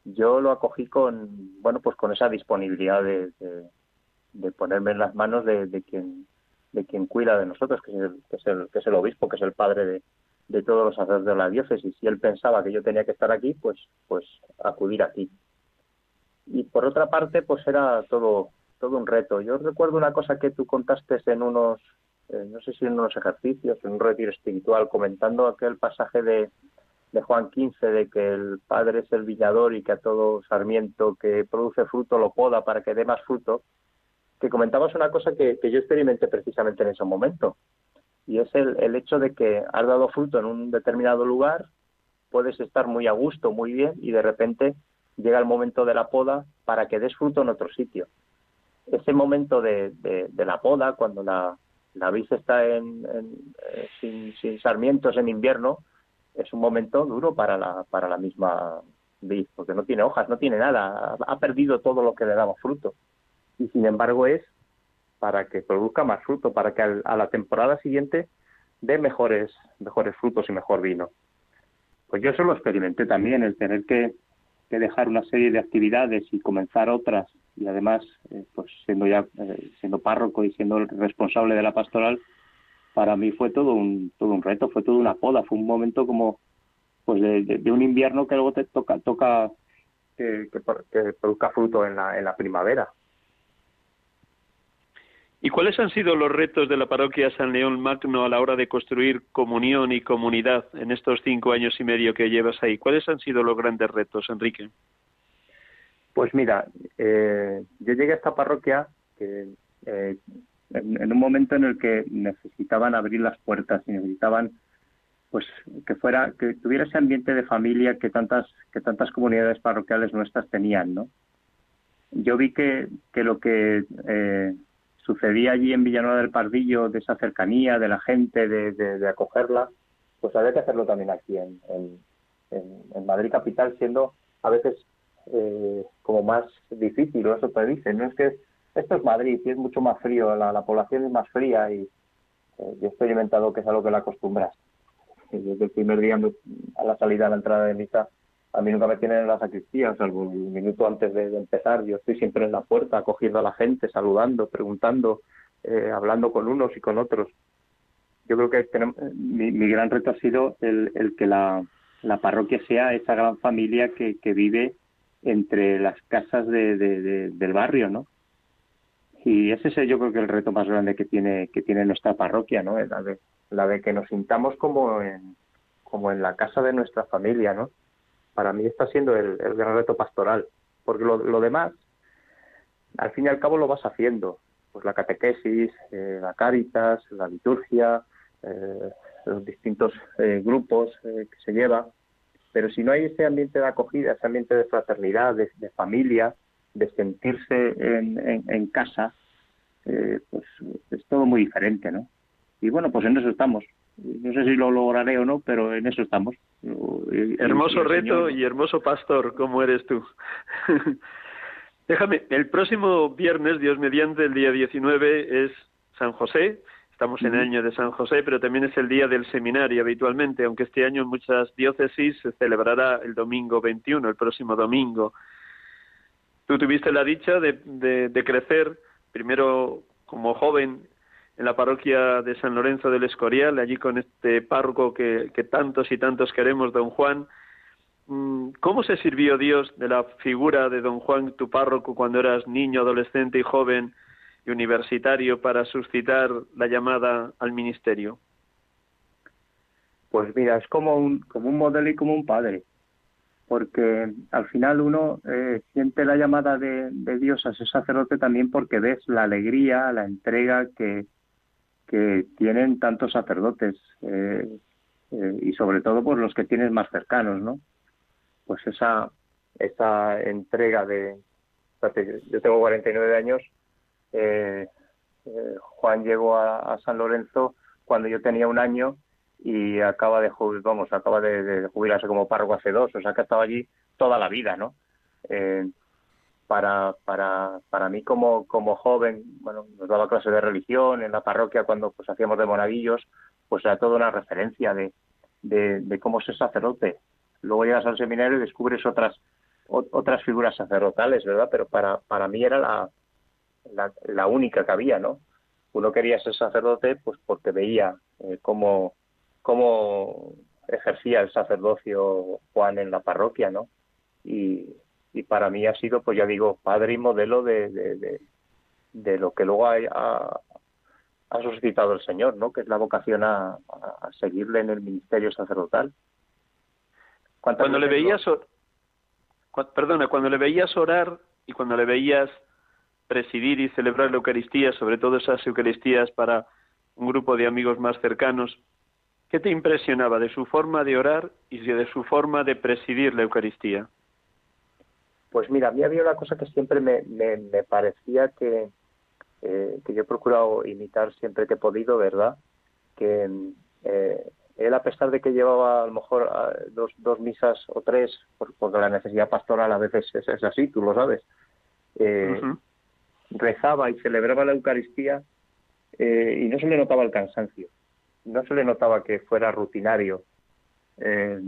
S3: Yo lo acogí con, bueno, pues con esa disponibilidad de, de ponerme en las manos de, quien de quien cuida de nosotros, que es el, que es el, que es el obispo, que es el padre de, de todos los sacerdotes de la diócesis. Si él pensaba que yo tenía que estar aquí, pues, pues acudir aquí. Y por otra parte, pues era todo, todo un reto. Yo recuerdo una cosa que tú contaste en unos, eh, no sé si en unos ejercicios, en un retiro espiritual, comentando aquel pasaje de, Juan 15 de que el Padre es el viñador y que a todo sarmiento que produce fruto lo poda para que dé más fruto que comentabas una cosa que, yo experimenté precisamente en ese momento, y es el, el hecho de que has dado fruto en un determinado lugar, puedes estar muy a gusto, muy bien, y de repente llega el momento de la poda para que des fruto en otro sitio. Ese momento de, la poda, cuando la, la vid está en, eh, sin, sin, sarmientos en invierno, es un momento duro para la, para la misma vid, porque no tiene hojas, no tiene nada, ha, perdido todo lo que le daba fruto y sin embargo es para que produzca más fruto, para que a la temporada siguiente dé mejores, mejores frutos y mejor vino. Pues yo eso lo experimenté también, el tener que, dejar una serie de actividades y comenzar otras, y además, eh, pues siendo ya eh, siendo párroco y siendo el responsable de la pastoral, para mí fue todo un todo un reto, fue toda una poda, fue un momento como pues de, un invierno que luego te toca toca que, que produzca fruto en la, en la primavera.
S2: ¿Y cuáles han sido los retos de la parroquia San León Magno a la hora de construir comunión y comunidad en estos cinco años y medio que llevas ahí? ¿Cuáles han sido los grandes retos, Enrique?
S3: Pues mira, eh, yo llegué a esta parroquia que, eh, en, un momento en el que necesitaban abrir las puertas y necesitaban pues que fuera que tuviera ese ambiente de familia que tantas que tantas comunidades parroquiales nuestras tenían, ¿no? Yo vi que, que lo que eh, sucedía allí en Villanueva del Pardillo, de esa cercanía, de la gente, de, acogerla, pues había que hacerlo también aquí en, en, Madrid capital, siendo a veces eh, como más difícil, o eso te dicen, no es que esto es Madrid y es mucho más frío, la, población es más fría y eh, yo he experimentado que es algo que la acostumbras. desde el primer día a la salida, a la entrada de misa, a mí nunca me tienen en la sacristía, salvo un minuto antes de, empezar. Yo estoy siempre en la puerta, acogiendo a la gente, saludando, preguntando, eh, hablando con unos y con otros. Yo creo que mi, gran reto ha sido el, el que la, la, parroquia sea esa gran familia que, que vive entre las casas de, del barrio, ¿no? Y ese es yo creo que el reto más grande que tiene que tiene nuestra parroquia, ¿no? La de, la de que nos sintamos como en, como en la casa de nuestra familia, ¿no? para mí está siendo el, gran reto pastoral, porque lo, demás, al fin y al cabo lo vas haciendo, pues la catequesis, eh, la caritas, la liturgia, eh, los distintos eh, grupos que se lleva, pero si no hay ese ambiente de acogida, ese ambiente de fraternidad, de, familia, de sentirse en, en casa, pues es todo muy diferente, ¿no? Y bueno, pues en eso estamos. No sé si lo lograré o no, pero en eso estamos.
S2: Hermoso reto y hermoso pastor, como eres tú. Déjame, el próximo viernes, Dios mediante, el día 19, es San José. Estamos en el año de San José, pero también es el día del seminario habitualmente, aunque este año en muchas diócesis se celebrará el domingo 21, el próximo domingo. Tú tuviste la dicha de, de, crecer primero como joven en la parroquia de San Lorenzo del Escorial, allí con este párroco que, que tantos y tantos queremos, don Juan. Mm, ¿Cómo se sirvió Dios de la figura de don Juan, tu párroco, cuando eras niño, adolescente y joven? Y universitario para suscitar la llamada al ministerio?
S3: Pues mira, es como un, como un modelo y como un padre, porque al final uno eh, siente la llamada de, Dios a ese sacerdote también porque ves la alegría, la entrega que, que tienen tantos sacerdotes eh, eh, y sobre todo por pues, los que tienes más cercanos, ¿no? Pues esa, esa entrega de... Yo tengo 49 años eh, eh, Juan llegó a, San Lorenzo cuando yo tenía un año y acaba de vamos, acaba de, jubilarse como párroco hace dos, o sea que ha estado allí toda la vida, ¿no? Eh, para, para, para mí como, como joven, bueno, nos daba clase de religión en la parroquia cuando pues hacíamos de monaguillos, pues era toda una referencia de, de, de cómo ser sacerdote. Luego llegas al seminario y descubres otras otras figuras sacerdotales, ¿verdad? Pero para, para mí era la, la, única que había, ¿no? Uno quería ser sacerdote pues porque veía eh, cómo, cómo ejercía el sacerdocio Juan en la parroquia, ¿no? Y, y para mí ha sido, pues ya digo, padre y modelo de, de, de, lo que luego ha, ha, suscitado el Señor, ¿no? Que es la vocación a, a seguirle en el ministerio sacerdotal.
S2: Cuando le veías, perdona, cuando le veías orar y cuando le veías presidir y celebrar la Eucaristía, sobre todo esas Eucaristías para un grupo de amigos más cercanos, ¿qué te impresionaba de su forma de orar y de su forma de presidir la Eucaristía?
S4: Pues mira, a mí había una cosa que siempre me, me, parecía que, eh, que yo he procurado imitar siempre que he podido, ¿verdad? Que eh, él, a pesar de que llevaba a lo mejor dos, dos misas o tres, porque la necesidad pastoral a veces es, así, tú lo sabes, eh, rezaba y celebraba la Eucaristía eh, y no se le notaba el cansancio, no se le notaba que fuera rutinario.
S3: Eh,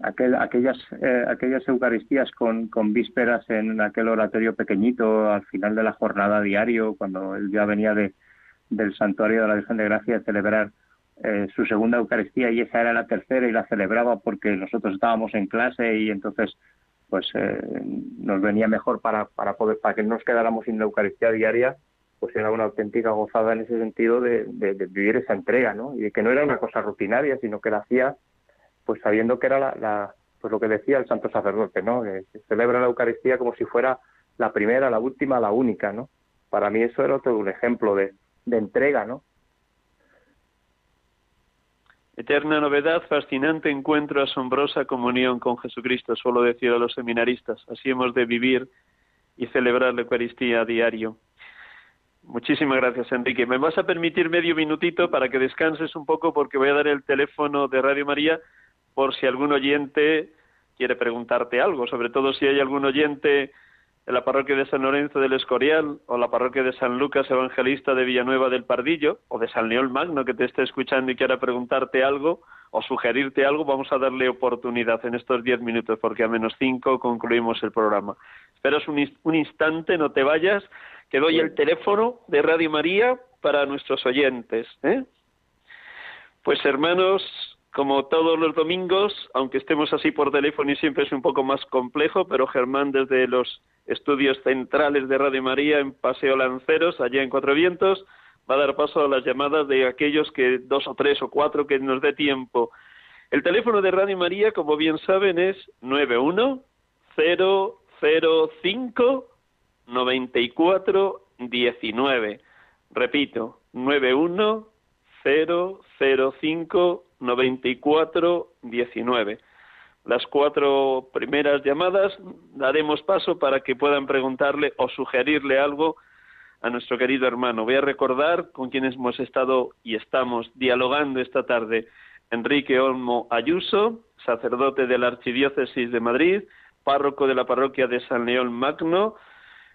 S3: aquel, aquellas, eh, aquellas Eucaristías con, vísperas en aquel oratorio pequeñito al final de la jornada diario, cuando él ya venía de, del santuario de la Virgen de Gracia a celebrar su segunda Eucaristía y esa era la tercera y la celebraba porque nosotros estábamos en clase y entonces pues eh, nos venía mejor para, para poder para que no nos quedáramos sin la Eucaristía diaria pues era una auténtica gozada en ese sentido de, de, vivir esa entrega no y de que no era una cosa rutinaria sino que la hacía pues sabiendo que era la, pues lo que decía el santo sacerdote no que celebra la Eucaristía como si fuera la primera la última la única no para mí eso era todo un ejemplo de, de entrega no
S2: Eterna novedad, fascinante encuentro, asombrosa comunión con Jesucristo, suelo decir a los seminaristas. Así hemos de vivir y celebrar la Eucaristía a diario. Muchísimas gracias, Enrique. ¿Me vas a permitir medio minutito para que descanses un poco porque voy a dar el teléfono de Radio María por si algún oyente quiere preguntarte algo, sobre todo si hay algún oyente en la parroquia de San Lorenzo del Escorial o la parroquia de San Lucas Evangelista de Villanueva del Pardillo o de San León Magno que te esté escuchando y quiera preguntarte algo o sugerirte algo, vamos a darle oportunidad en estos diez minutos porque a menos cinco concluimos el programa. Esperas un, un instante, no te vayas, que doy el teléfono de Radio María para nuestros oyentes. ¿eh? Pues hermanos, como todos los domingos, aunque estemos así por teléfono y siempre es un poco más complejo, pero Germán desde los estudios centrales de Radio María en Paseo Lanceros, allá en Cuatro Vientos, va a dar paso a las llamadas de aquellos que dos o tres o cuatro que nos dé tiempo. El teléfono de Radio María, como bien saben, es 91005 9419. Repito, 91005 9419. Las cuatro primeras llamadas daremos paso para que puedan preguntarle o sugerirle algo a nuestro querido hermano. Voy a recordar con quienes hemos estado y estamos dialogando esta tarde. Enrique Olmo Ayuso, sacerdote de la Archidiócesis de Madrid, párroco de la parroquia de San León Magno,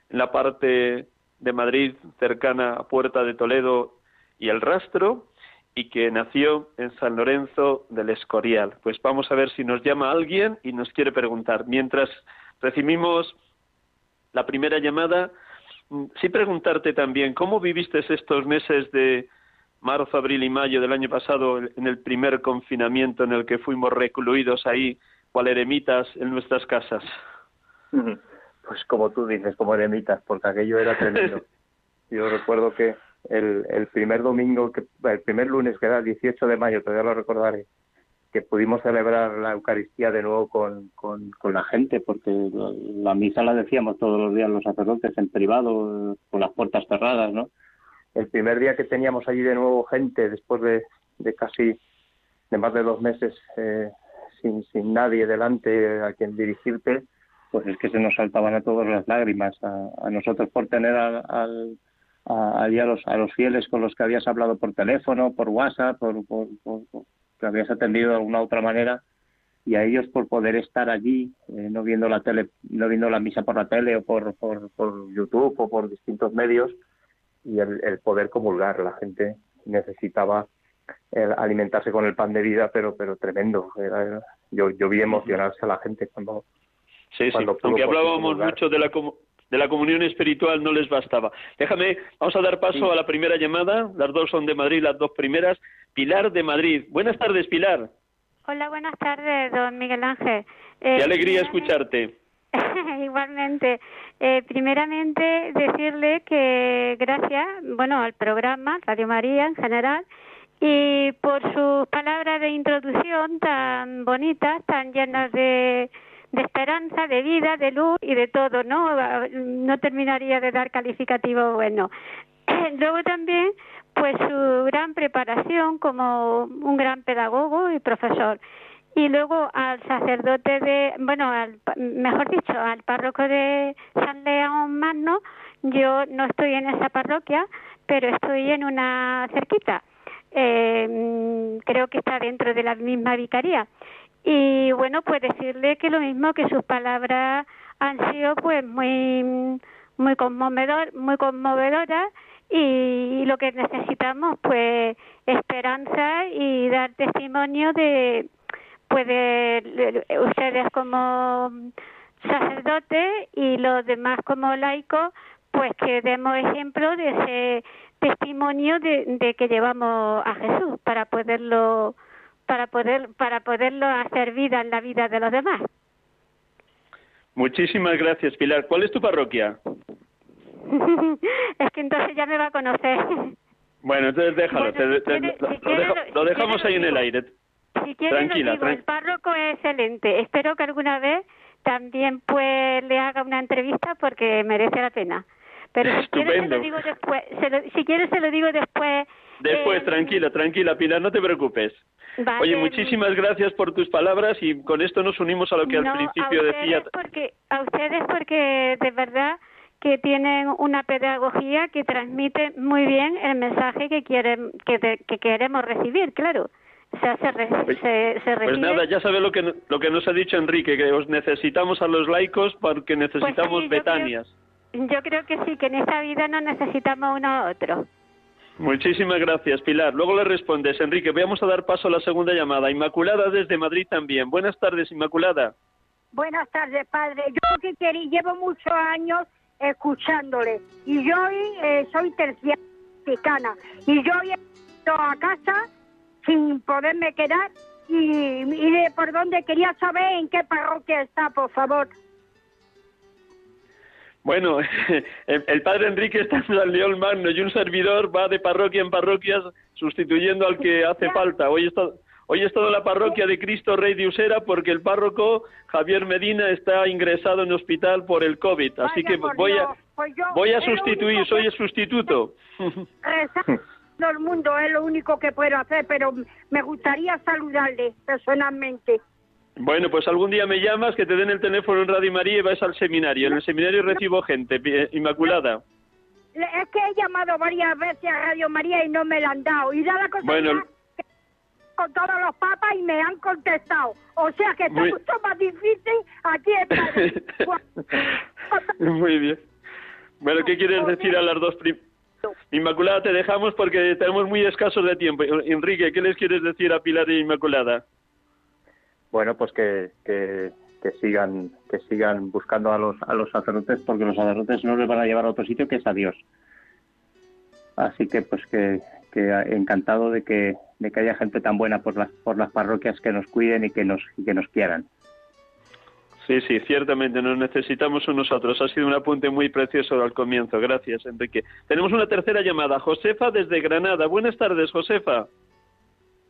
S2: en la parte de Madrid cercana a Puerta de Toledo y el rastro y que nació en San Lorenzo del Escorial. Pues vamos a ver si nos llama alguien y nos quiere preguntar. Mientras recibimos la primera llamada, mm, sí preguntarte también, ¿cómo viviste estos meses de marzo, abril y mayo del año pasado en el primer confinamiento en el que fuimos recluidos ahí, cual eremitas en nuestras casas?
S3: Pues como tú dices, como eremitas, porque aquello era tremendo. Yo recuerdo que el, primer domingo, que, el primer lunes, que era el 18 de mayo, todavía lo recordaré, que pudimos celebrar la Eucaristía de nuevo con, con, la gente, porque la misa la decíamos todos los días los sacerdotes en privado, con las puertas cerradas, ¿no? El primer día que teníamos allí de nuevo gente, después de, de casi de más de dos meses eh, sin, sin nadie delante a quien dirigirte, pues es que se nos saltaban a todos las lágrimas, a, a nosotros por tener al a, a, los, a los fieles con los que habías hablado por teléfono, por WhatsApp, por, por, por, que habías atendido de alguna otra manera, y a ellos por poder estar allí, eh, no viendo la tele, no viendo la misa por la tele o por, por, por YouTube o por distintos medios, y el, el poder comulgar. La gente necesitaba el alimentarse con el pan de vida, pero pero tremendo. Era, era, yo, yo vi emocionarse a la gente cuando.
S2: Sí, cuando sí. Aunque hablábamos mucho de la de la comunión espiritual no les bastaba. Déjame, vamos a dar paso sí. a la primera llamada. Las dos son de Madrid, las dos primeras. Pilar de Madrid. Buenas tardes, Pilar.
S5: Hola, buenas tardes, don Miguel Ángel.
S2: Eh, Qué alegría escucharte.
S5: Igualmente. Eh, primeramente, decirle que gracias, bueno, al programa Radio María en general y por sus palabras de introducción tan bonitas, tan llenas de de esperanza, de vida, de luz y de todo, ¿no? No terminaría de dar calificativo bueno. Luego también, pues su gran preparación como un gran pedagogo y profesor. Y luego al sacerdote de, bueno, al, mejor dicho, al párroco de San León Magno, yo no estoy en esa parroquia, pero estoy en una cerquita. Eh, creo que está dentro de la misma vicaría y bueno pues decirle que lo mismo que sus palabras han sido pues muy muy conmovedor muy conmovedoras y, lo que necesitamos pues esperanza y dar testimonio de pues de, ustedes como sacerdotes y los demás como laicos pues que demos ejemplo de ese testimonio de, de que llevamos a Jesús para poderlo para poder para poderlo hacer vida en la vida de los demás.
S2: Muchísimas gracias, Pilar. ¿Cuál es tu parroquia?
S5: es que entonces ya me va a conocer.
S2: Bueno, entonces déjalo, bueno, te, si te, quiere, lo, si quiere, dejo, lo, dejamos si ahí en el aire.
S5: Si Tranquila, digo, el párroco es excelente. Espero que alguna vez también pues le haga una entrevista porque merece la pena. Pero si quiere se lo digo después, se lo, si quiere se lo digo después.
S2: Después, eh, tranquila, tranquila, Pilar, no te preocupes.
S5: Vale.
S2: Oye, muchísimas gracias por tus palabras y con esto nos unimos a lo que
S5: no,
S2: al principio
S5: a
S2: decía.
S5: Porque, a ustedes porque de verdad que tienen una pedagogía que transmite muy bien el mensaje que quieren que, que queremos recibir, claro. O sea, se, re,
S2: pues,
S5: se, se
S2: pues nada, ya sabe lo que lo que nos ha dicho Enrique, que os necesitamos a los laicos porque necesitamos
S5: pues sí,
S2: betanias.
S5: Creo, yo creo que sí, que en esta vida no necesitamos uno a otro.
S2: Muchísimas gracias, Pilar. Luego le respondes, Enrique. Vamos a dar paso a la segunda llamada. Inmaculada desde Madrid también. Buenas tardes, Inmaculada.
S6: Buenas tardes, padre. Yo que quería, llevo muchos años escuchándole y yo eh, soy terciana y yo he ido a casa sin poderme quedar y, y de por dónde quería saber en qué parroquia está, por favor.
S2: Bueno, el, padre Enrique está en San León Magno y un servidor va de parroquia en parroquias sustituyendo al que hace falta. Hoy está, hoy he estado en la parroquia de Cristo Rey de Usera porque el párroco Javier Medina está ingresado en hospital por el COVID. Así que voy a,
S6: pues
S2: voy a sustituir, soy el sustituto.
S6: Todo el mundo es lo único que puedo hacer, pero me gustaría saludarle personalmente.
S2: Bueno, pues algún día me llamas, que te den el teléfono en Radio María y vas al seminario. En el seminario recibo gente, eh, Inmaculada.
S6: Es que he llamado varias veces a Radio María y no me la han dado. Y da la cosa
S2: bueno,
S6: con todos los papas y me han contestado. O sea que está
S2: Muy...
S6: mucho más difícil aquí en
S2: Muy bien. Bueno, ¿qué quieres decir a las dos prim Inmaculada, te dejamos porque tenemos muy escasos de tiempo. Enrique, ¿qué les quieres decir a Pilar e Inmaculada?
S3: Bueno, pues que, que, que sigan que sigan buscando a los a los sacerdotes porque los sacerdotes no les van a llevar a otro sitio que es a Dios. Así que pues que, que encantado de que de que haya gente tan buena por las por las parroquias que nos cuiden y que nos y que nos quieran.
S2: Sí, sí, ciertamente nos necesitamos nosotros. Ha sido un apunte muy precioso al comienzo. Gracias, Enrique. Tenemos una tercera llamada. Josefa desde Granada. Buenas tardes, Josefa.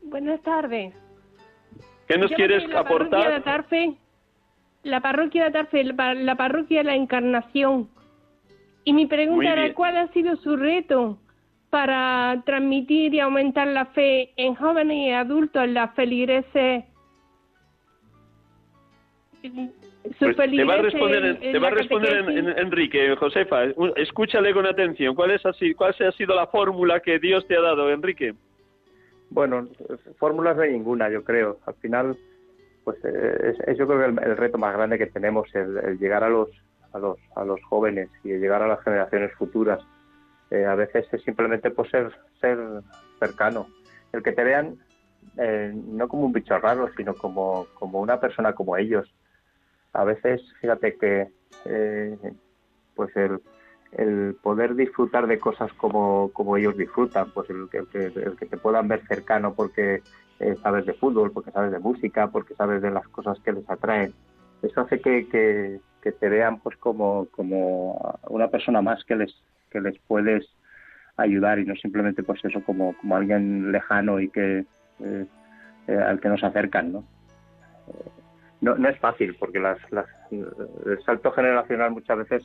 S7: Buenas tardes.
S2: ¿Qué nos
S7: Yo
S2: quieres
S7: la
S2: aportar?
S7: Parroquia de Atarfe, la parroquia de Atarfe, la, parroquia de la Encarnación. Y mi pregunta era. ¿cuál ha sido su reto para transmitir y aumentar la fe en jóvenes y adultos en las feligreses?
S2: Pues te va a responder,
S7: en-
S2: en- te va a responder en- Enrique, Josefa. Escúchale con atención. ¿Cuál, es así, ¿Cuál ha sido la fórmula que Dios te ha dado, Enrique?
S3: Bueno, fórmulas de ninguna, yo creo. Al final, pues eh, es, yo creo que el, el reto más grande que tenemos el, el llegar a los a los a los jóvenes y llegar a las generaciones futuras. Eh, a veces es simplemente por ser ser cercano, el que te vean eh, no como un bicho raro, sino como como una persona como ellos. A veces, fíjate que eh, pues el el poder disfrutar de cosas como, como ellos disfrutan, pues el, que- el que, te puedan ver cercano porque eh, sabes de fútbol, porque sabes de música, porque sabes de las cosas que les atraen. Eso hace que, que, que te vean pues como, como una persona más que les, que les puedes ayudar y no simplemente pues eso como, como alguien lejano y que eh, eh, al que nos acercan, ¿no? Eh, no, no es fácil porque las, las, el salto generacional muchas veces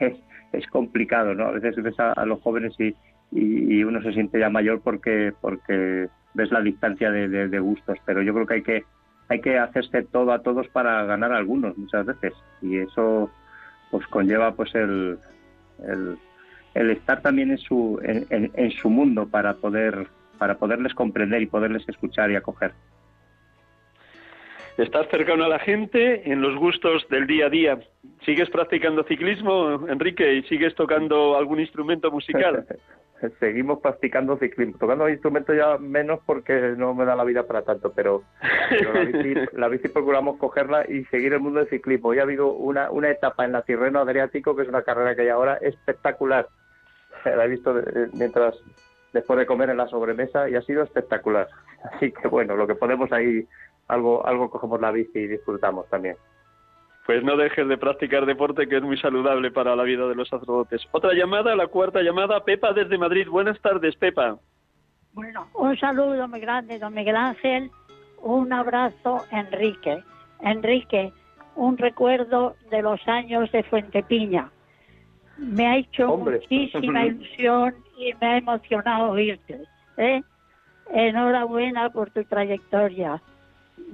S3: es, complicado, ¿no? A veces ves a, los jóvenes y, y, uno se siente ya mayor porque porque ves la distancia de, gustos, pero yo creo que hay que hay que hacerse todo a todos para ganar a algunos muchas veces y eso pues conlleva pues el, el, el estar también en su en- en su mundo para poder para poderles comprender y poderles escuchar y acoger.
S2: Estás cercano a la gente en los gustos del día a día. ¿Sigues practicando ciclismo, Enrique, y sigues tocando algún instrumento musical?
S3: Seguimos practicando ciclismo, tocando instrumentos ya menos porque no me da la vida para tanto, pero, pero la, bici, la bici procuramos cogerla y seguir el mundo del ciclismo. Ya ha habido una, una etapa en la Tirreno Adriático, que es una carrera que hay ahora espectacular. La he visto de- mientras después de comer en la sobremesa y ha sido espectacular. Así que bueno, lo que podemos ahí, algo, algo cogemos la bici y disfrutamos también.
S2: Pues no dejes de practicar deporte, que es muy saludable para la vida de los sacerdotes. Otra llamada, la cuarta llamada, Pepa desde Madrid. Buenas tardes, Pepa.
S8: Bueno, un saludo muy grande, don Miguel Ángel. Un abrazo, Enrique. Enrique, un recuerdo de los años de Fuentepiña. Me ha hecho
S3: Hombre.
S8: muchísima ilusión y me ha emocionado oírte. ¿eh? Enhorabuena por tu trayectoria.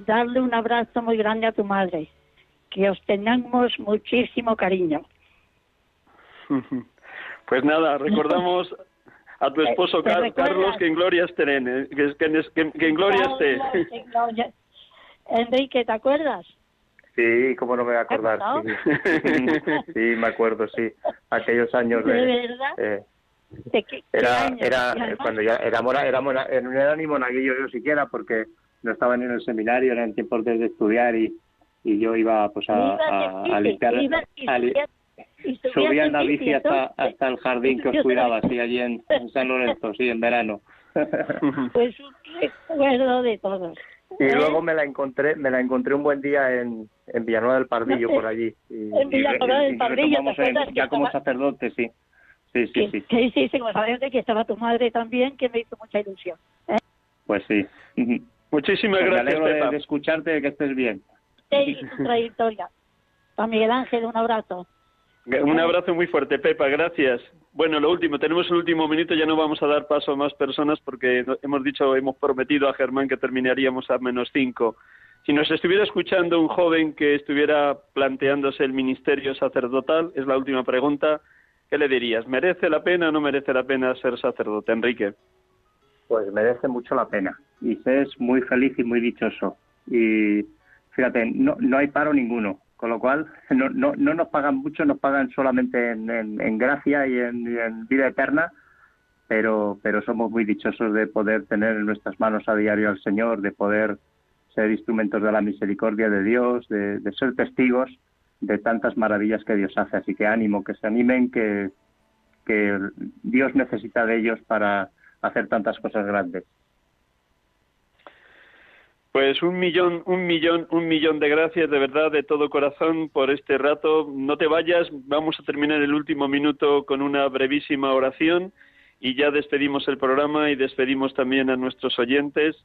S8: Darle un abrazo muy grande a tu madre. Que os tengamos muchísimo cariño.
S2: Pues nada, recordamos a tu esposo
S8: ¿Te
S2: Car-
S8: recuerdas?
S2: Carlos que en gloria esté, eh, que, que, que- en gloria esté.
S8: Enrique, ¿te acuerdas?
S3: Sí, cómo no me voy a acordar. Sí, sí, me acuerdo, sí. Aquellos años
S8: ¿De
S3: de...
S8: verdad?
S3: eh,
S8: ¿De qué- qué
S3: era,
S8: años?
S3: era cuando ya era mora, era mora- eh, no era ni monaguillo yo siquiera porque no estaba ni en el seminario, eran tiempos de, de estudiar y, y yo iba pues a, a, a limpiar, a li- subía en la
S8: bici,
S3: hasta, hasta el jardín que os cuidaba, sí, allí en, en San Lorenzo, sí, en verano.
S8: Pues un recuerdo de todos.
S3: Y
S8: ¿eh?
S3: luego me la encontré, me la encontré un buen día en, en Villanueva del Pardillo, por allí. Y,
S8: en Villanueva del Pardillo,
S3: retomamos
S8: ¿te acuerdas
S3: en- ya como
S8: estaba-
S3: sacerdote, sí. Sí, sí,
S8: que,
S3: sí.
S8: que sí, sí, como sabemos que estaba tu madre también, que me hizo mucha ilusión. ¿eh?
S3: Pues sí.
S2: Muchísimas
S3: me
S2: gracias,
S3: de, de escucharte, que estés bien.
S8: Tu trayectoria. Para Miguel Ángel, un abrazo.
S2: Un abrazo muy fuerte, Pepa, gracias. Bueno, lo último, tenemos el último minuto, ya no vamos a dar paso a más personas porque hemos dicho, hemos prometido a Germán que terminaríamos a menos cinco. Si nos estuviera escuchando un joven que estuviera planteándose el ministerio sacerdotal, es la última pregunta, ¿qué le dirías? ¿Merece la pena o no merece la pena ser sacerdote, Enrique?
S3: Pues merece mucho la pena. Y se es muy feliz y muy dichoso. Y fíjate, no, no hay paro ninguno. Con lo cual, no, no, no nos pagan mucho, nos pagan solamente en, en, gracia y en, en vida eterna. pero, pero somos muy dichosos de poder tener en nuestras manos a diario al Señor, de poder ser instrumentos de la misericordia de Dios, de, de ser testigos de tantas maravillas que Dios hace. Así que ánimo, que se animen, que, que Dios necesita de ellos para hacer tantas cosas grandes.
S2: Pues un millón, un millón, un millón de gracias de verdad, de todo corazón por este rato. No te vayas, vamos a terminar el último minuto con una brevísima oración y ya despedimos el programa y despedimos también a nuestros oyentes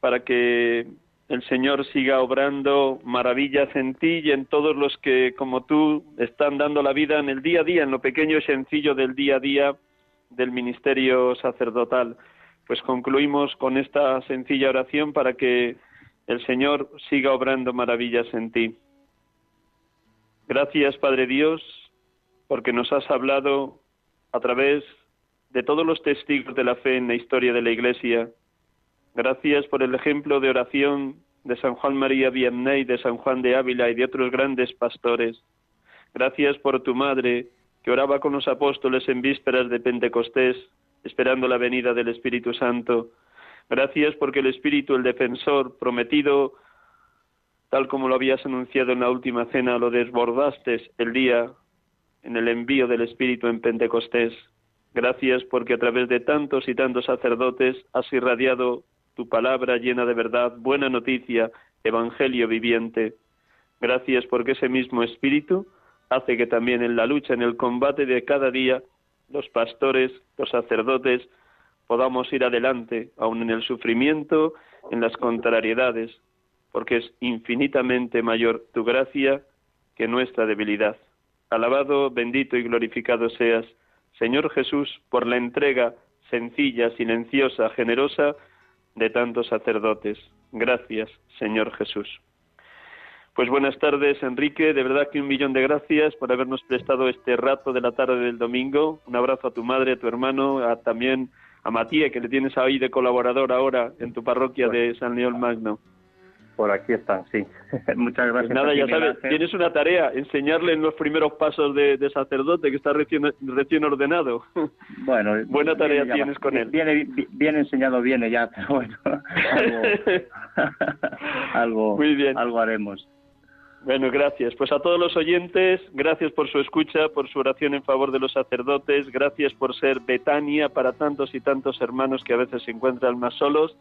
S2: para que el Señor siga obrando maravillas en ti y en todos los que, como tú, están dando la vida en el día a día, en lo pequeño y sencillo del día a día del ministerio sacerdotal pues concluimos con esta sencilla oración para que el Señor siga obrando maravillas en ti. Gracias, Padre Dios, porque nos has hablado a través de todos los testigos de la fe en la historia de la Iglesia. Gracias por el ejemplo de oración de San Juan María Vianney, de San Juan de Ávila y de otros grandes pastores. Gracias por tu madre, que oraba con los apóstoles en vísperas de Pentecostés esperando la venida del Espíritu Santo. Gracias porque el Espíritu, el defensor prometido, tal como lo habías anunciado en la última cena, lo desbordaste el día en el envío del Espíritu en Pentecostés. Gracias porque a través de tantos y tantos sacerdotes has irradiado tu palabra llena de verdad, buena noticia, evangelio viviente. Gracias porque ese mismo Espíritu hace que también en la lucha, en el combate de cada día, los pastores, los sacerdotes, podamos ir adelante, aun en el sufrimiento, en las contrariedades, porque es infinitamente mayor tu gracia que nuestra debilidad. Alabado, bendito y glorificado seas, Señor Jesús, por la entrega sencilla, silenciosa, generosa de tantos sacerdotes. Gracias, Señor Jesús. Pues buenas tardes, Enrique. De verdad que un millón de gracias por habernos prestado este rato de la tarde del domingo. Un abrazo a tu madre, a tu hermano, a, también a Matías, que le tienes ahí de colaborador ahora en tu parroquia de San León Magno.
S4: Por aquí están, sí. Muchas gracias.
S2: Pues nada, ya sabes, tienes una tarea, enseñarle en los primeros pasos de, sacerdote, que está recién, recién ordenado.
S3: Bueno,
S2: buena tarea tienes con él.
S3: Viene, bien enseñado viene ya, pero bueno, algo,
S2: Muy bien.
S3: algo haremos.
S2: Bueno, gracias. Pues a todos los oyentes, gracias por su escucha, por su oración en favor de los sacerdotes, gracias por ser Betania para tantos y tantos hermanos que a veces se encuentran más solos.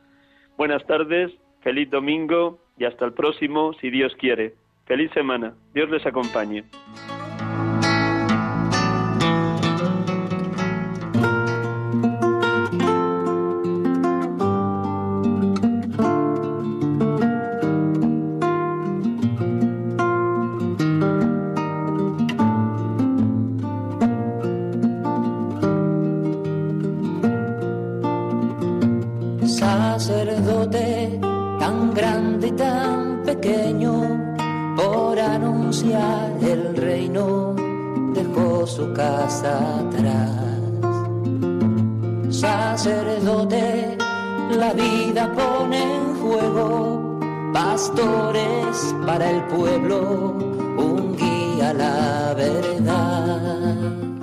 S2: Buenas tardes, feliz domingo y hasta el próximo, si Dios quiere. Feliz semana. Dios les acompañe.